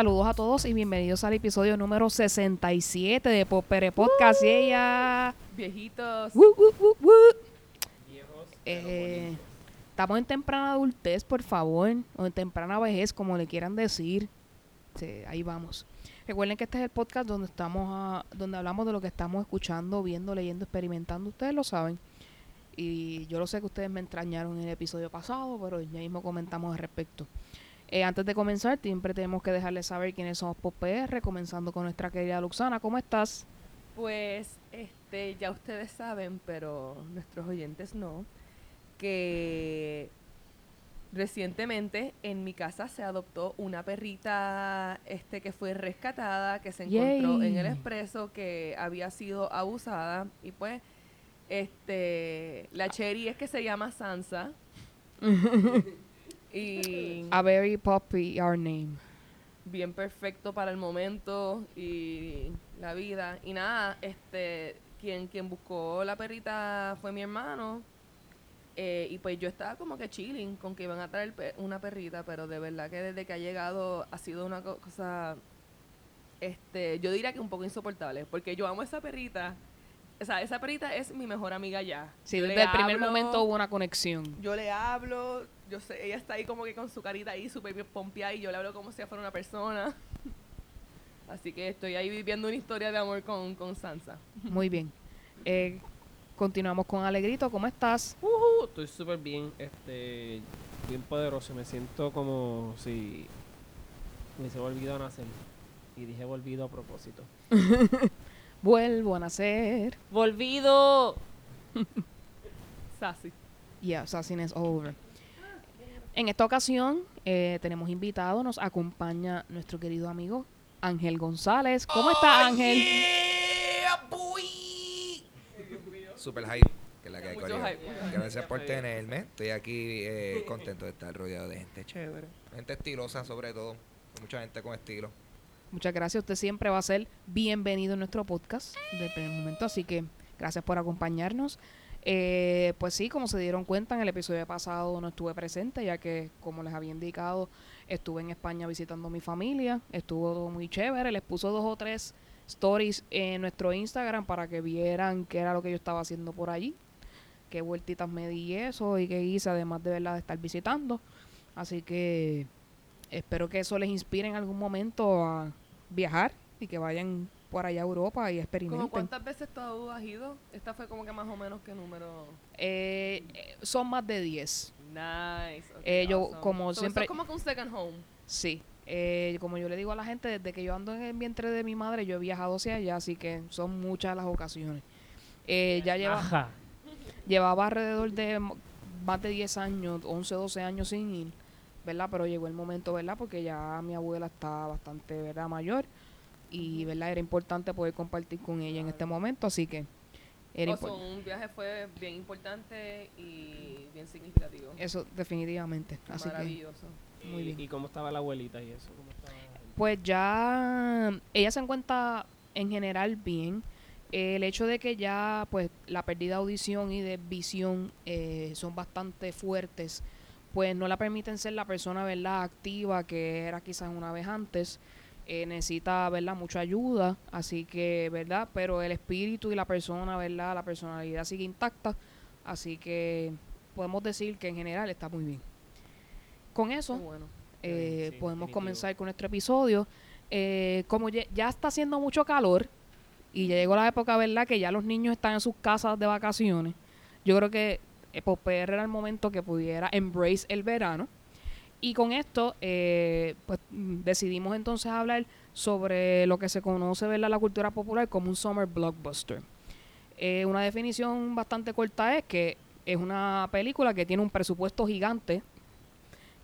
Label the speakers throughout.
Speaker 1: Saludos a todos y bienvenidos al episodio número 67 de Popere Podcast. Y ella.
Speaker 2: Viejitos.
Speaker 1: Woo. Eh, estamos en temprana adultez, por favor, o en temprana vejez, como le quieran decir. Sí, ahí vamos. Recuerden que este es el podcast donde estamos, a- donde hablamos de lo que estamos escuchando, viendo, leyendo, experimentando. Ustedes lo saben. Y yo lo sé que ustedes me extrañaron en el episodio pasado, pero ya mismo comentamos al respecto. Eh, antes de comenzar, siempre tenemos que dejarles saber quiénes somos PopR, comenzando con nuestra querida Luxana. ¿Cómo estás?
Speaker 2: Pues, este, ya ustedes saben, pero nuestros oyentes no, que recientemente en mi casa se adoptó una perrita, este, que fue rescatada, que se encontró en el expreso, que había sido abusada y pues, este, la Cherry es que se llama Sansa y
Speaker 1: A very poppy our name.
Speaker 2: bien perfecto para el momento y la vida. Y nada, este, quien, quien buscó la perrita fue mi hermano. eh, y pues yo estaba como que chilling con que iban a traer una perrita, pero de verdad que desde que ha llegado ha sido una co- cosa, este, yo diría que un poco insoportable, porque yo amo esa perrita. O sea, esa perrita es mi mejor amiga ya.
Speaker 1: Sí,
Speaker 2: Yo
Speaker 1: desde el primer
Speaker 2: hablo,
Speaker 1: momento hubo una conexión.
Speaker 2: yo le hablo, yo sé, ella está ahí como que con su carita ahí súper bien pompeada y yo le hablo como si ella fuera una persona. Así que estoy ahí viviendo una historia de amor con, con Sansa.
Speaker 1: Muy bien. Eh, continuamos con Alegrito. ¿Cómo estás?
Speaker 3: Ujú, estoy súper bien, este, bien poderoso. Me siento como si me hubiese volvido a nacer. Y dije volvido a propósito.
Speaker 1: Vuelvo a nacer.
Speaker 3: ¡Volvido!
Speaker 2: Sassy.
Speaker 1: Yeah, Assassin is over. En esta ocasión eh, tenemos invitado, nos acompaña nuestro querido amigo Ángel González. ¿Cómo está Ángel?
Speaker 4: Super hype, que es la que hay,
Speaker 2: Mucho hype.
Speaker 4: Gracias por tenerme. Estoy aquí eh, contento de estar rodeado de gente chévere. Gente estilosa, sobre todo. Mucha gente con estilo.
Speaker 1: Muchas gracias. Usted siempre va a ser bienvenido en nuestro podcast de primer momento, así que gracias por acompañarnos. Eh, pues sí, como se dieron cuenta, en el episodio pasado no estuve presente, ya que, como les había indicado, estuve en España visitando a mi familia. Estuvo todo muy chévere. Les puso dos o tres stories en nuestro Instagram para que vieran qué era lo que yo estaba haciendo por allí. Qué vueltitas me di eso y qué hice, además de verdad de estar visitando. Así que espero que eso les inspire en algún momento a viajar y que vayan por allá a Europa y
Speaker 2: ¿Cómo
Speaker 1: experimenten.
Speaker 2: cuántas veces tú has ido? Esta fue como que más o menos qué número.
Speaker 1: Eh, eh, son más de 10.
Speaker 2: Nice.
Speaker 1: Eh, yo,
Speaker 2: awesome.
Speaker 1: como
Speaker 2: So, eso
Speaker 1: siempre-
Speaker 2: es como que un second home.
Speaker 1: Sí. Eh, como yo le digo a la gente, desde que yo ando en el vientre de mi madre, yo he viajado hacia allá, así que son muchas las ocasiones. Eh, ya lleva,
Speaker 3: Ajá.
Speaker 1: llevaba alrededor de más de 10 años, 11, 12 años sin ir, ¿verdad? Pero llegó el momento, ¿verdad? Porque ya mi abuela está bastante, ¿verdad? Mayor y, ¿verdad? Era importante poder compartir con ella en este momento, así que era
Speaker 2: O sea, un viaje fue bien importante y bien significativo.
Speaker 1: Eso, definitivamente. Así que,
Speaker 2: Maravilloso.
Speaker 1: Muy
Speaker 3: Y-
Speaker 1: bien.
Speaker 3: ¿Y cómo estaba la abuelita y eso? ¿Cómo estaba?
Speaker 1: pues ya ella se encuentra en general bien. El hecho de que ya pues la pérdida de audición y de visión eh, son bastante fuertes, pues no la permiten ser la persona verdad activa que era quizás una vez antes. Eh, necesita verdad mucha ayuda, así que verdad, pero el espíritu y la persona verdad, la personalidad sigue intacta, así que podemos decir que en general está muy bien. Con eso
Speaker 2: bueno.
Speaker 1: Eh,
Speaker 3: sí,
Speaker 1: podemos
Speaker 3: definitivo.
Speaker 1: comenzar con nuestro episodio. Eh, como ya está haciendo mucho calor y ya llegó la época, ¿verdad? Que ya los niños están en sus casas de vacaciones. Yo creo que eh, pues, PR era el momento que pudiera embrace el verano. Y con esto, eh, pues mm, decidimos entonces hablar sobre lo que se conoce, ¿verdad? La cultura popular como un summer blockbuster. Eh, una definición bastante corta es que es una película que tiene un presupuesto gigante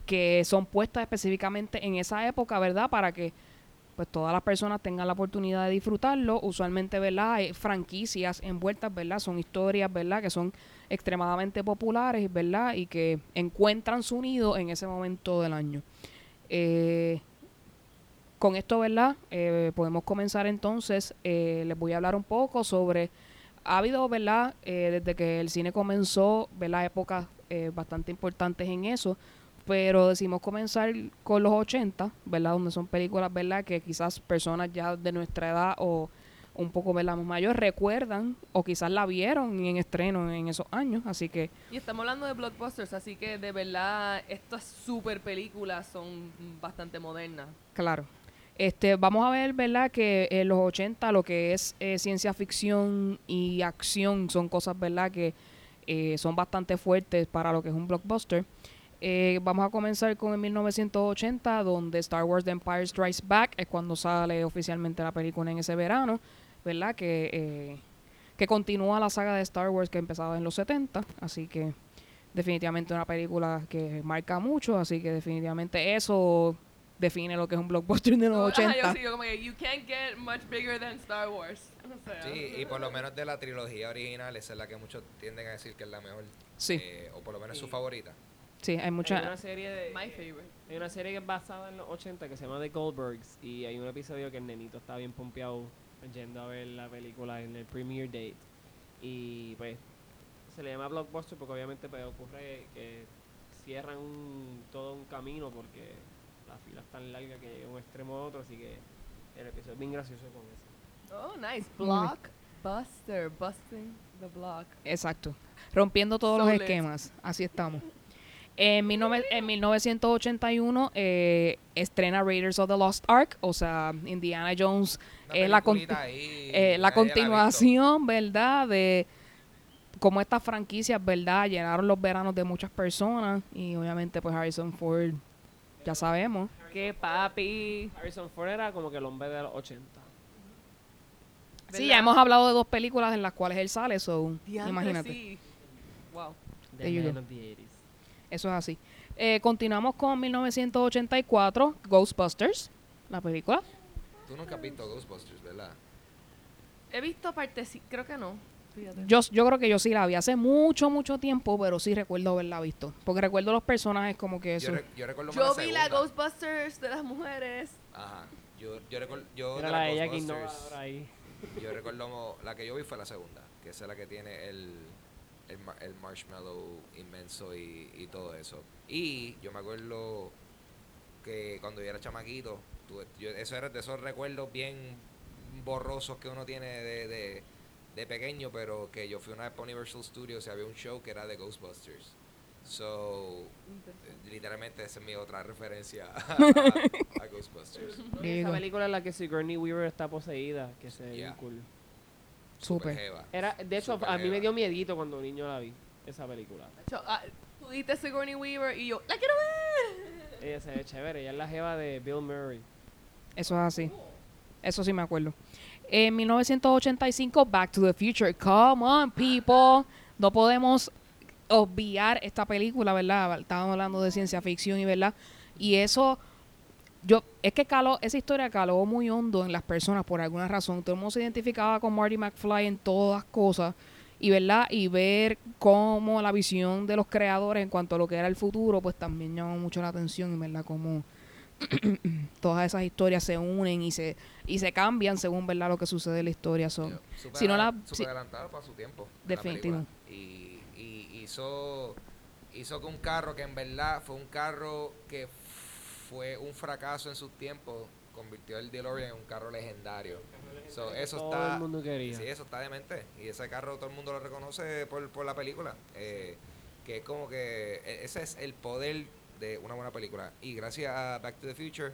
Speaker 1: que son puestas específicamente en esa época, ¿verdad? Para que pues todas las personas tengan la oportunidad de disfrutarlo. Usualmente, ¿verdad? Hay franquicias envueltas, ¿verdad? Son historias, ¿verdad? Que son extremadamente populares, ¿verdad? Y que encuentran su nido en ese momento del año. Eh, con esto, ¿verdad? Eh, podemos comenzar entonces. Eh, les voy a hablar un poco sobre... Ha habido, ¿verdad? Eh, desde que el cine comenzó, ¿verdad? Épocas bastante importantes en eso pero decimos comenzar con los 80, ¿verdad? Donde son películas, ¿verdad? Que quizás personas ya de nuestra edad o un poco, ¿verdad? Mayores recuerdan o quizás la vieron en estreno en esos años, así que
Speaker 2: Y estamos hablando de blockbusters, así que de verdad estas super películas son bastante modernas.
Speaker 1: Claro. Este, vamos a ver, ¿verdad? Que en los 80 lo que es eh, ciencia ficción y acción son cosas, ¿verdad? Que eh, son bastante fuertes para lo que es un blockbuster. Eh, vamos a comenzar con el 1980, donde Star Wars The Empire Strikes Back es cuando sale oficialmente la película en ese verano, ¿verdad? Que, eh, que continúa la saga de Star Wars que empezaba en los 70, así que definitivamente una película que marca mucho, así que definitivamente eso define lo que es un blockbuster de los
Speaker 2: Ajá, yo
Speaker 1: 80.
Speaker 2: sí, yo como que, you can't get much bigger than Star Wars. O sea,
Speaker 4: Sí, y por lo menos de la trilogía original, esa es la que muchos tienden a decir que es la mejor.
Speaker 1: Sí,
Speaker 4: Eh, o por lo menos su favorita.
Speaker 1: sí, hay
Speaker 3: Hay una
Speaker 1: mucha...
Speaker 3: serie de
Speaker 2: my favorite.
Speaker 3: hay una serie que es basada en los 80 que se llama The Goldbergs y hay un episodio que el nenito está bien pompeado yendo a ver la película en el premiere date y pues se le llama blockbuster porque obviamente pues, ocurre que cierran un- todo un camino porque la fila es tan larga que llega de un extremo a otro así que el episodio es bien gracioso con eso
Speaker 2: Oh, nice. Blockbuster, busting the block.
Speaker 1: Exacto. Rompiendo todos los
Speaker 2: lit.
Speaker 1: esquemas. Así estamos. En, 19 en 1981 eh, estrena Raiders of the Lost Ark, o sea, Indiana Jones es la, con-
Speaker 4: peliculita ahí,
Speaker 1: eh, la
Speaker 4: visto.
Speaker 1: continuación, ¿verdad? De cómo estas franquicias, ¿verdad? Llenaron los veranos de muchas personas y obviamente pues Harrison Ford, ya sabemos.
Speaker 2: ¡Qué papi!
Speaker 3: Harrison Ford era como que el hombre de los 80
Speaker 1: Sí, ya hemos hablado de dos películas en las cuales él sale, so
Speaker 2: Diantre,
Speaker 1: imagínate.
Speaker 2: sí. Wow.
Speaker 3: The the 80s.
Speaker 1: Eso es así. Eh, continuamos con 1984, Ghostbusters, la película.
Speaker 4: Tú nunca has visto Ghostbusters, ¿verdad?
Speaker 2: He visto partes, sí, creo que no. Fíjate.
Speaker 1: Yo, yo creo que yo sí la vi hace mucho, mucho tiempo, pero sí recuerdo haberla visto. Porque recuerdo los personajes como que eso.
Speaker 4: Yo, re- yo recuerdo
Speaker 2: Yo
Speaker 4: la
Speaker 2: vi la. Ghostbusters de las mujeres.
Speaker 4: Ajá. Yo, yo recuerdo... Yo,
Speaker 3: Era
Speaker 4: de
Speaker 3: la ella que innovadora ahí.
Speaker 4: Yo recuerdo... La que yo vi fue la segunda. Que es la que tiene el... El, mar- el marshmallow inmenso y, y todo eso. Y yo me acuerdo que cuando yo era chamaquito, yo- eso era de esos recuerdos bien borrosos que uno tiene de, de, de pequeño, pero que yo fui una vez para Universal Studios y había un show que era de Ghostbusters. So, literalmente esa es mi otra referencia a, a- a Ghostbusters.
Speaker 3: Esa película en la que Sigourney Weaver está poseída, que se ve
Speaker 4: Yeah.
Speaker 3: cool.
Speaker 1: Súper.
Speaker 3: Era, de hecho,
Speaker 4: Super
Speaker 3: a mí me dio miedito cuando niño la vi, esa película.
Speaker 2: Yo, ah, tú diste Sigourney Weaver y yo, ¡la quiero ver!
Speaker 3: Ella se ve chévere, ella es la jeva de Bill Murray.
Speaker 1: Eso es así. Eso sí me acuerdo. En 1985, Back to the Future. Come on, people. No podemos obviar esta película, ¿verdad? Estábamos hablando de ciencia ficción y, ¿verdad? Y eso, yo, es que caló, esa historia caló muy hondo en las personas por alguna razón. Todo el mundo se identificaba con Marty McFly en todas cosas. Y, ¿verdad? Y ver cómo la visión de los creadores en cuanto a lo que era el futuro, pues también llamó mucho la atención, y, ¿verdad? Como todas esas historias se unen y se y se cambian según verdad lo que sucede en la historia son
Speaker 4: Yo,
Speaker 1: si no la- si-
Speaker 4: adelantado para su tiempo.
Speaker 1: Definitivo.
Speaker 4: Y, y hizo, hizo que un carro que en verdad fue un carro que fue un fracaso en sus tiempos, convirtió el DeLorean en un carro legendario. So, eso
Speaker 3: Todo
Speaker 4: está,
Speaker 3: el mundo quería.
Speaker 4: Sí, eso está demente. Y ese carro todo el mundo lo reconoce por, por la película. Eh, que es como que e- ese es el poder de una buena película. Y gracias a Back to the Future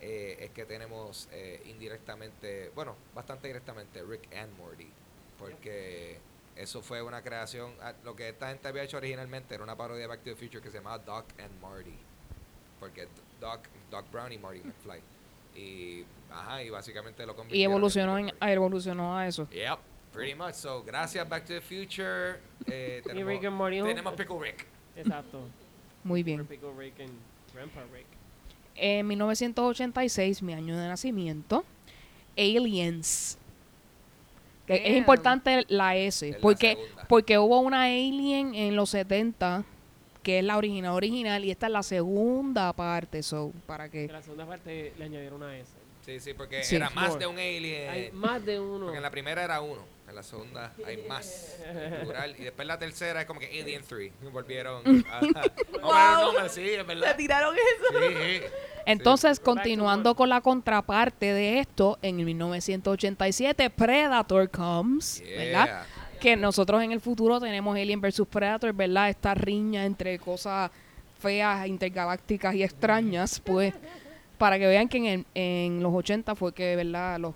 Speaker 4: eh, es que tenemos eh, indirectamente, bueno, bastante directamente, Rick and Morty. Porque eso fue una creación, lo que esta gente había hecho originalmente era una parodia de Back to the Future que se llamaba Doc and Marty. Porque Doc, Doc Brown y Marty McFly. Y, ajá, y básicamente lo
Speaker 1: y
Speaker 4: convirtieron en
Speaker 1: evolucionó en,
Speaker 4: Morty.
Speaker 1: evolucionó a eso
Speaker 4: Yep, pretty much. So, gracias Back to the Future. Eh,
Speaker 3: Y
Speaker 4: tenemos,
Speaker 3: Rick and Morty
Speaker 4: tenemos Pickle Rick.
Speaker 3: Exacto.
Speaker 1: muy bien
Speaker 3: Pickle Rick and Grandpa Rick.
Speaker 1: en 1986 mi año de nacimiento Aliens que es importante la S
Speaker 4: la
Speaker 1: porque porque hubo una Alien en los 70 que es la original original y esta es la segunda parte so para que
Speaker 3: la segunda parte le añadieron una S.
Speaker 4: Sí, sí, porque
Speaker 1: Sí.
Speaker 4: era más
Speaker 3: More.
Speaker 4: de un alien.
Speaker 3: Hay más de uno.
Speaker 4: Porque en la primera era uno. En la segunda hay más. Y después la tercera es como que Alien 3. Volvieron a, a poner un nombre, sí, es
Speaker 2: ¿Le
Speaker 4: verdad.
Speaker 2: tiraron eso?
Speaker 4: Sí, sí.
Speaker 1: Entonces, continuando con la contraparte de esto, en 1987 Predator comes, ¿verdad? Que nosotros en el futuro tenemos Alien vs Predator, ¿verdad? Esta riña entre cosas feas, intergalácticas y extrañas, pues, para que vean que en, el- en los 80 fue que, ¿verdad? Los,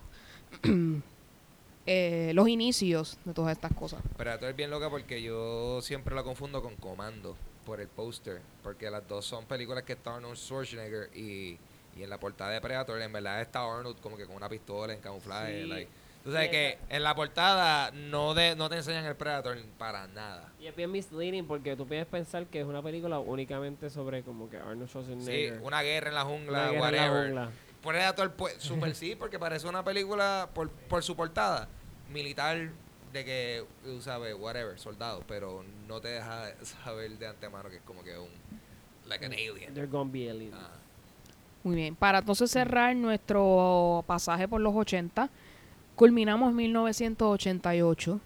Speaker 1: eh, los inicios de todas estas cosas.
Speaker 4: Predator es bien loca porque yo siempre la confundo con Comando por el póster. Porque las dos son películas que está Arnold Schwarzenegger y, y en la portada de Predator en verdad está Arnold como que con una pistola en camuflaje.
Speaker 3: Sí.
Speaker 4: like. Sabes
Speaker 3: Y
Speaker 4: que en la portada no, de, no te enseñan el Predator para nada.
Speaker 3: Y es bien misleading porque tú puedes pensar que es una película únicamente sobre como que Arnold
Speaker 4: Sí,
Speaker 3: Schwarzenegger.
Speaker 4: una guerra en la
Speaker 3: Una
Speaker 4: jungla,
Speaker 3: guerra en la
Speaker 4: whatever.
Speaker 3: jungla.
Speaker 4: Predator, pues, super sí, porque parece una película por, por su portada militar de que, tú sabes, whatever, soldado, pero no te deja saber de antemano que es como que un, like an alien.
Speaker 3: They're gonna be aliens.
Speaker 4: Ah,
Speaker 1: Muy bien, para entonces cerrar nuestro pasaje por los 80, culminamos 1988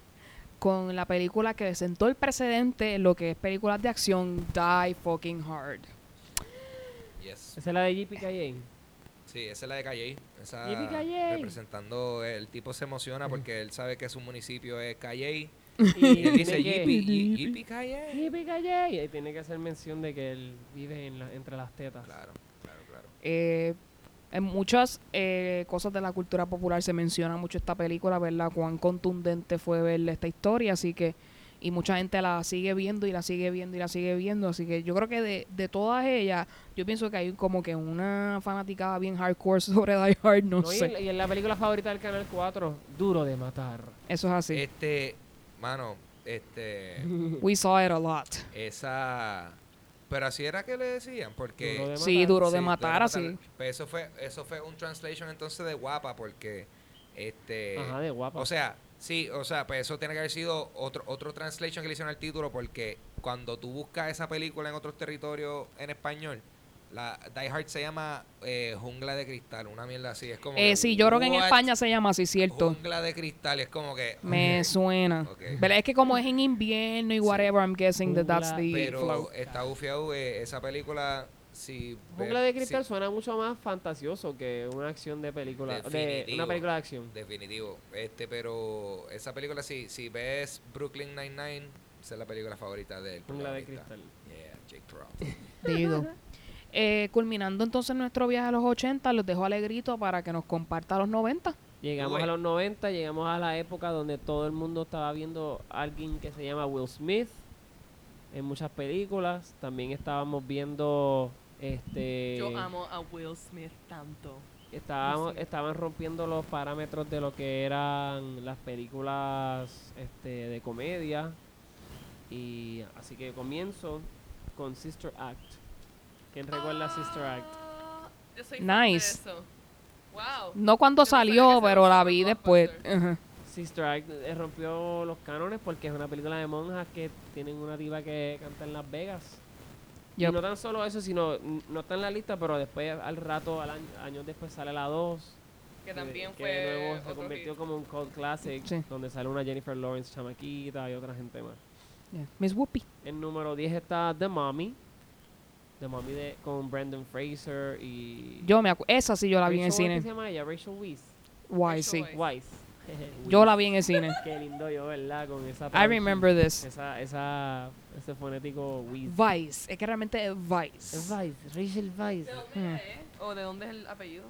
Speaker 1: con la película que sentó el precedente en lo que es películas de acción, Die Fucking Hard.
Speaker 4: yes.
Speaker 3: Esa es la de JPKJ.
Speaker 4: Sí, esa es la de Calle. Esa representando, el tipo se emociona porque él sabe que su municipio es Calle.
Speaker 3: Y
Speaker 4: Y él dice Yippee, Yippee Calle.
Speaker 3: Yippee-ki-yay. Y ahí tiene que hacer mención de que él vive en la- entre las tetas.
Speaker 4: Claro, claro, claro.
Speaker 1: Eh, en muchas eh, cosas de la cultura popular se menciona mucho esta película, ¿verdad? Cuán contundente fue ver esta historia, así que, y mucha gente la sigue viendo y la sigue viendo y la sigue viendo, así que yo creo que de, de todas ellas, yo pienso que hay como que una fanaticada bien hardcore sobre Die Hard, no, sé.
Speaker 3: y en la película favorita del Canal 4, Duro de Matar.
Speaker 1: Eso es así.
Speaker 4: Este, mano, este,
Speaker 1: We saw it a lot.
Speaker 4: esa... Pero así era que le decían, porque...
Speaker 3: Duro de
Speaker 1: Sí, duro de
Speaker 4: Sí,
Speaker 1: matar, así.
Speaker 4: Pero Pues eso fue, eso fue un translation entonces de guapa, porque este
Speaker 3: Ajá, de guapa.
Speaker 4: o sea, sí, o sea, pues eso tiene que haber sido otro, otro translation que le hicieron al título, porque cuando tú buscas esa película en otros territorios en español, la Die Hard se llama eh, Jungla de Cristal, una mierda así, es como
Speaker 1: Eh,
Speaker 4: que,
Speaker 1: sí, yo creo que en? España se llama así, ¿cierto?
Speaker 4: Jungla de Cristal, es como que
Speaker 1: Me suena.
Speaker 4: Ok.
Speaker 1: Pero es que como es en invierno y whatever, I'm guessing that that's the
Speaker 4: Pero
Speaker 1: flow.
Speaker 4: está bufiado, eh, esa película, si...
Speaker 3: Jungla de Cristal
Speaker 4: si-
Speaker 3: suena mucho más fantasioso que una acción de película. De,
Speaker 4: Definitivo.
Speaker 3: una película de acción.
Speaker 4: Definitivo. Este, pero esa película, si, si ves Brooklyn Nine-Nine, esa es la película favorita de él.
Speaker 3: Jungla de Cristal.
Speaker 4: Yeah, Jake.
Speaker 1: There you go. Eh, culminando entonces nuestro viaje a los 80, los dejo alegrito para que nos comparta los 90.
Speaker 3: Llegamos
Speaker 4: Uy.
Speaker 3: a los 90, llegamos a la época donde todo el mundo estaba viendo a alguien que se llama Will Smith en muchas películas. También estábamos viendo este
Speaker 2: Yo amo a Will Smith tanto.
Speaker 3: estábamos, estaban rompiendo los parámetros de lo que eran las películas este, de comedia. Y así que comienzo con Sister Act. ¿Quién recuerda Sister Act?
Speaker 2: Yo soy fan de
Speaker 1: Nice.
Speaker 2: eso. Wow.
Speaker 1: No cuando
Speaker 2: Yo
Speaker 1: salió, pero la vi después.
Speaker 3: Sister Act eh, rompió los cánones porque es una película de monjas que tienen una diva que canta en Las Vegas.
Speaker 1: Yep.
Speaker 3: Y no tan solo eso, sino no está en la lista, pero después al rato, al año, años después sale la 2.
Speaker 2: Que también
Speaker 3: que
Speaker 2: fue
Speaker 3: nuevo se convirtió
Speaker 2: hit.
Speaker 3: como un cult classic,
Speaker 1: Sí.
Speaker 3: donde sale una Jennifer Lawrence chamaquita y otra gente más.
Speaker 1: Yeah. Miss Whoopi.
Speaker 3: En número 10 está The Mommy. The Mommy de, con Brandon Fraser y...
Speaker 1: Yo me Esa sí yo la vi en el
Speaker 3: Rachel, ¿qué
Speaker 1: cine.
Speaker 3: se llama ella? Rachel Weisz.
Speaker 1: Why, sí.
Speaker 2: Weisz.
Speaker 3: Weisz.
Speaker 1: Yo la vi en el cine.
Speaker 3: Qué lindo yo, ¿verdad? Con esa
Speaker 1: I remember this.
Speaker 3: Esa, esa, ese fonético Weisz.
Speaker 1: Vice. Es que realmente es.
Speaker 3: Es Weisz, Rachel Weisz.
Speaker 2: ¿De dónde
Speaker 1: Hmm.
Speaker 2: es? ¿O de dónde es el apellido?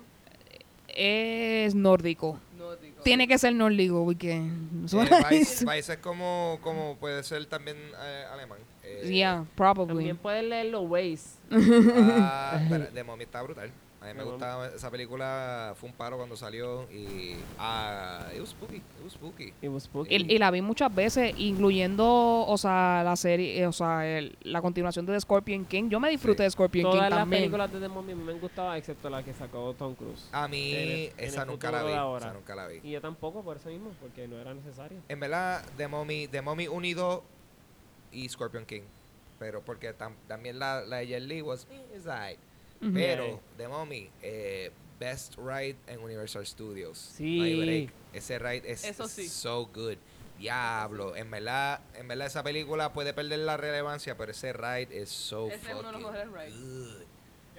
Speaker 1: Es nórdico.
Speaker 2: No digo.
Speaker 1: Tiene que ser nórdico porque
Speaker 4: Eh,
Speaker 1: suena
Speaker 4: Vice, Vice es como, como puede ser también eh, alemán. Eh,
Speaker 1: Yeah, probably.
Speaker 3: También puedes leerlo Weisz.
Speaker 4: Ah, pero The Mommy está brutal. A mí me gustaba esa película, fue un paro cuando salió y ah, it was spooky, it was spooky.
Speaker 3: It was spooky.
Speaker 1: Y, y la vi muchas veces, incluyendo, o sea, la serie, eh, o sea, el- la continuación de The Scorpion King. Yo me disfruté
Speaker 4: Sí.
Speaker 1: de Scorpion
Speaker 3: Todas
Speaker 1: King
Speaker 3: las
Speaker 1: también.
Speaker 3: películas de The Mummy me han gustado, excepto la que sacó Tom Cruise.
Speaker 4: A mí
Speaker 3: el-
Speaker 4: esa nunca la vi,
Speaker 3: de ahora.
Speaker 4: esa nunca la vi.
Speaker 3: Y yo tampoco, por eso mismo, porque no era necesario.
Speaker 4: En verdad, The Mommy, The Mommy 1 y 2 y Scorpion King. Pero porque tam- también la, la de Jet Li was.
Speaker 1: Ujú.
Speaker 4: Pero. The Mommy, eh, best ride en Universal Studios.
Speaker 3: Sí.
Speaker 4: Ese ride es
Speaker 2: Eso sí.
Speaker 4: so good. Diablo, en verdad, en verdad esa película puede perder la relevancia, pero ese ride es so
Speaker 2: Ese es uno de los
Speaker 4: fucking
Speaker 2: rides.
Speaker 4: good.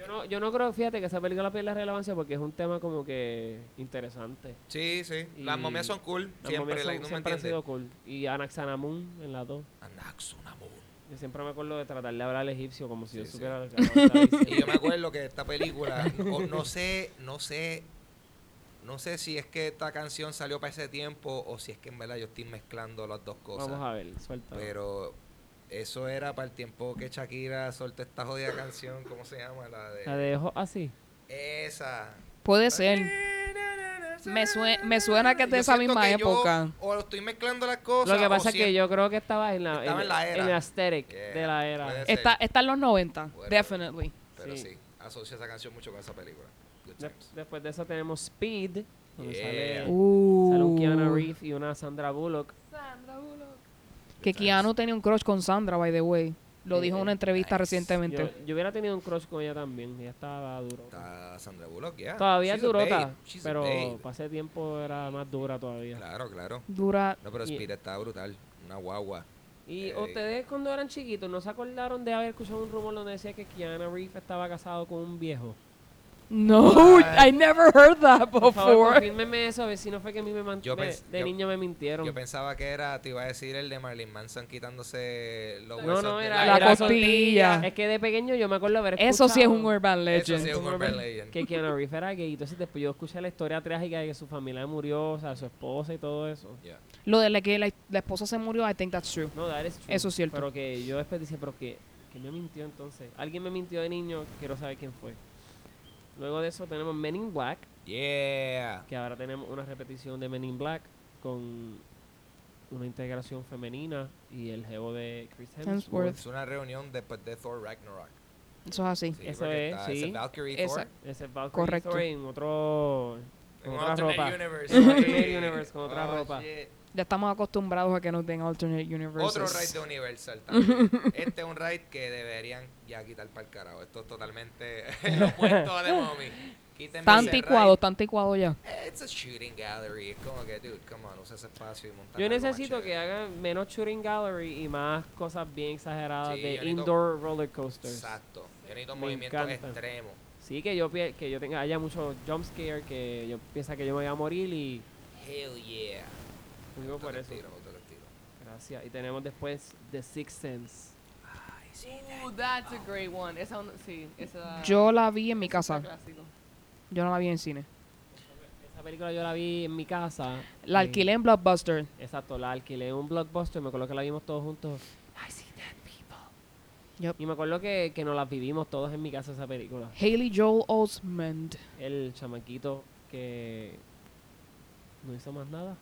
Speaker 3: Yo no, yo no creo, fíjate, que esa película pierde relevancia porque es un tema como que interesante.
Speaker 4: Sí, sí. Las
Speaker 3: Y
Speaker 4: momias son cool.
Speaker 3: Las
Speaker 4: siempre,
Speaker 3: momias son-
Speaker 4: like, no me
Speaker 3: siempre han
Speaker 4: entiendes.
Speaker 3: sido cool. Y Anaxanamun en las dos.
Speaker 4: Anaxunamun.
Speaker 3: Yo siempre me acuerdo de tratar de hablar al egipcio como si yo
Speaker 4: Sí, sí.
Speaker 3: supiera lo que estaba diciendo.
Speaker 4: Y yo me acuerdo que esta película, o no sé, no sé, no sé si es que esta canción salió para ese tiempo o si es que en verdad yo estoy mezclando las dos cosas.
Speaker 3: Vamos a ver, suelta.
Speaker 4: Pero eso era para el tiempo que Shakira soltó esta jodida canción, ¿cómo se llama? La de...
Speaker 3: La dejo así.
Speaker 4: Esa.
Speaker 1: Puede ser. Me, sue- me suena que es de
Speaker 4: Yo
Speaker 1: esa misma
Speaker 4: que yo
Speaker 1: época.
Speaker 4: o estoy mezclando las cosas.
Speaker 3: Lo que pasa es que yo creo que estaba en la,
Speaker 4: Estaba en la era.
Speaker 3: en el aesthetic
Speaker 4: Yeah,
Speaker 3: de la era.
Speaker 1: Está, está en los 90,
Speaker 4: Bueno.
Speaker 1: definitely.
Speaker 4: Pero
Speaker 3: Sí.
Speaker 4: sí, asocia esa canción mucho con esa película. Good
Speaker 3: De- después de eso tenemos Speed, donde
Speaker 4: Yeah.
Speaker 3: sale, sale
Speaker 1: Uh,
Speaker 3: un Keanu Reeves y una Sandra Bullock.
Speaker 2: Sandra Bullock.
Speaker 1: que. Keanu tenía un crush con Sandra, by the way. Lo dijo en una entrevista
Speaker 4: nice.
Speaker 1: recientemente.
Speaker 3: Yo, yo hubiera tenido un crush con ella también, ella estaba duro.
Speaker 4: Está Sandra Bullock, ya.
Speaker 3: Todavía es
Speaker 4: She's
Speaker 3: durota, pero ese tiempo era más dura todavía.
Speaker 4: Claro, claro.
Speaker 1: Dura.
Speaker 4: No, pero
Speaker 3: Y-
Speaker 4: Speed está brutal. Una guagua.
Speaker 3: Y
Speaker 4: Ey.
Speaker 3: ustedes cuando eran chiquitos, ¿no se acordaron de haber escuchado un rumor donde decía que Keanu Reeves estaba casado con un viejo?
Speaker 1: No. I never heard that
Speaker 3: Por favor,
Speaker 1: before.
Speaker 3: confírmenme eso, a ver si no fue que a mí me, man-
Speaker 4: Yo
Speaker 3: me-
Speaker 4: pens-
Speaker 3: de
Speaker 4: yo-
Speaker 3: niño me mintieron.
Speaker 4: Yo pensaba que era, te iba a decir el de Marilyn Manson quitándose los
Speaker 3: No,
Speaker 4: huesos
Speaker 3: no,
Speaker 4: de
Speaker 3: era-
Speaker 1: La
Speaker 3: era
Speaker 1: costilla.
Speaker 3: Es que de pequeño yo me acuerdo haber escuchado
Speaker 1: Eso sí es un urban
Speaker 4: Eso
Speaker 1: legend.
Speaker 4: sí es un
Speaker 3: Urban
Speaker 4: urban legend.
Speaker 3: que Keanu Reeves era gay. Entonces después yo escuché la historia trágica de que su familia murió, o sea, su esposa y todo eso.
Speaker 4: Yeah.
Speaker 1: Lo de la que la, la esposa se murió, I think that's true.
Speaker 3: No, that is true.
Speaker 1: Eso es cierto.
Speaker 3: Pero que yo después dije, pero que, que me mintió entonces. Alguien me mintió de niño, quiero saber quién fue. Luego de eso tenemos Men in Black,
Speaker 4: Yeah.
Speaker 3: que ahora tenemos una repetición de Men in Black con una integración femenina y el jevo de Chris Hemsworth.
Speaker 4: Es una reunión después de Thor Ragnarok.
Speaker 1: Eso es así.
Speaker 4: Sí,
Speaker 3: Eso es,
Speaker 4: está
Speaker 3: sí.
Speaker 4: ese Valkyrie
Speaker 1: Esa-
Speaker 4: Thor.
Speaker 3: Ese es Valkyrie
Speaker 1: Correcto.
Speaker 3: Thor en otro...
Speaker 4: En
Speaker 3: Con
Speaker 4: un
Speaker 3: otra ropa.
Speaker 4: universe.
Speaker 3: En universe, con otra
Speaker 4: Oh,
Speaker 3: ropa.
Speaker 4: shit.
Speaker 1: Ya estamos acostumbrados a que nos den alternate universes.
Speaker 4: Otro raid de Universal también. este es un raid que deberían ya quitar para el carajo. Esto es totalmente lo opuesto de mommy. Quítenme
Speaker 1: anticuado,
Speaker 4: raid.
Speaker 1: está anticuado ya.
Speaker 4: It's a shooting gallery. Es como que, dude, come on, usa ese espacio y monta
Speaker 3: Yo necesito que hagan menos shooting gallery y más cosas bien exageradas
Speaker 4: Sí,
Speaker 3: de
Speaker 4: yo necesito-
Speaker 3: indoor roller coasters.
Speaker 4: Exacto. Yo necesito
Speaker 3: Me
Speaker 4: movimientos
Speaker 3: encanta.
Speaker 4: extremos.
Speaker 3: Sí, que yo que yo tenga haya mucho jump scare que yo piensa que yo me voy a morir y
Speaker 4: Hell yeah.
Speaker 3: Digo por eso. Gracias. Y tenemos después The Sixth Sense.
Speaker 2: Ooh, that's a great one. Esa, un- sí, esa.
Speaker 1: Yo la vi en mi casa.
Speaker 2: clásico.
Speaker 1: Yo no la vi en cine.
Speaker 3: Esa película yo la vi en mi casa.
Speaker 1: La
Speaker 3: eh,
Speaker 1: alquilé en Blockbuster.
Speaker 3: Exacto, la alquilé en un blockbuster. Me acuerdo que la vimos todos juntos. I see dead people.
Speaker 1: Yep.
Speaker 3: Y me acuerdo que, que nos la vivimos todos en mi casa esa película.
Speaker 1: Haley Joel Osment.
Speaker 3: El chamaquito que no hizo más nada.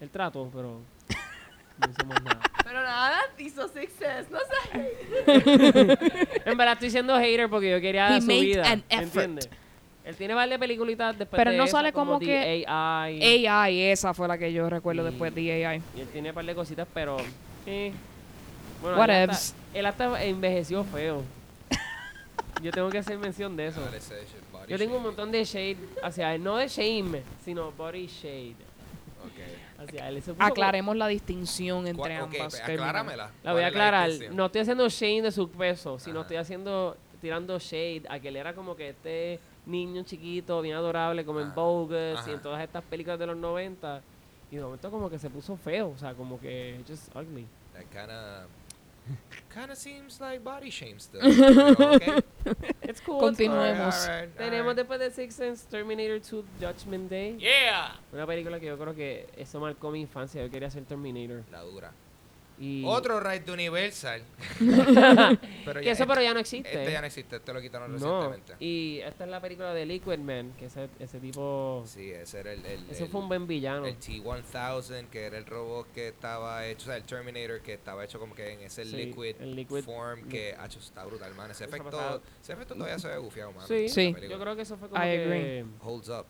Speaker 3: El trato, pero no hizo más nada.
Speaker 2: Pero nada, hizo success. No sé.
Speaker 3: En verdad estoy siendo hater porque yo quería
Speaker 1: He
Speaker 3: su
Speaker 1: made
Speaker 3: vida.
Speaker 1: an effort.
Speaker 3: ¿Entiendes? Él tiene varias peliculitas después
Speaker 1: Pero
Speaker 3: de
Speaker 1: no
Speaker 3: esa,
Speaker 1: sale como
Speaker 3: The
Speaker 1: que-
Speaker 3: AI.
Speaker 1: AI, esa fue la que yo recuerdo
Speaker 3: Y-
Speaker 1: después de AI.
Speaker 3: Y él tiene un par de cositas, pero... eh. Bueno,
Speaker 1: What
Speaker 3: él hasta, él hasta envejeció feo. yo tengo que hacer mención de eso. Yo tengo un montón de shade hacia él. No de shame, sino body shade
Speaker 4: Ok.
Speaker 3: Hacia él. Como-
Speaker 1: Aclaremos la distinción entre
Speaker 4: ¿Cuál- ok,
Speaker 1: ambas.
Speaker 4: pues, acláramela.
Speaker 3: La
Speaker 4: ¿Cuál
Speaker 3: voy a aclarar. No estoy haciendo shade de su peso, sino
Speaker 4: Ajá.
Speaker 3: estoy haciendo tirando shade a que él era como que este niño chiquito, bien adorable, como en
Speaker 4: Ajá.
Speaker 3: Bogus y en todas estas películas de los 90. Y de momento como que se puso feo, o sea, como que just ugly.
Speaker 4: That kinda, kinda seems like body shame still. pero, okay.
Speaker 3: It's cool.
Speaker 1: Continuemos.
Speaker 3: Tenemos después de Six Sense Terminator 2 Judgment Day.
Speaker 4: Yeah.
Speaker 3: Una película que yo creo que eso marcó mi infancia. Yo quería ser Terminator.
Speaker 4: La dura.
Speaker 3: Y
Speaker 4: Otro raid de Universal. pero
Speaker 3: que eso
Speaker 4: este-
Speaker 3: pero ya no existe.
Speaker 4: Este ya no existe, este lo quitaron
Speaker 3: no.
Speaker 4: recientemente.
Speaker 3: Y esta es la película de Liquid Man, que ese, ese tipo...
Speaker 4: Sí, ese era el, el,
Speaker 3: Ese
Speaker 4: el-
Speaker 3: fue un buen villano.
Speaker 4: el T-1000, que era el robot que estaba hecho, o sea, el Terminator, que estaba hecho como que en ese
Speaker 3: Sí,
Speaker 4: liquid,
Speaker 3: el liquid-
Speaker 4: form, que hecho está brutal, man. Ese efecto, ese efecto todavía se ve gufiado, man.
Speaker 3: Sí.
Speaker 1: Sí.
Speaker 3: Yo creo que eso fue como
Speaker 1: I
Speaker 3: que...
Speaker 1: agree.
Speaker 4: Holds up.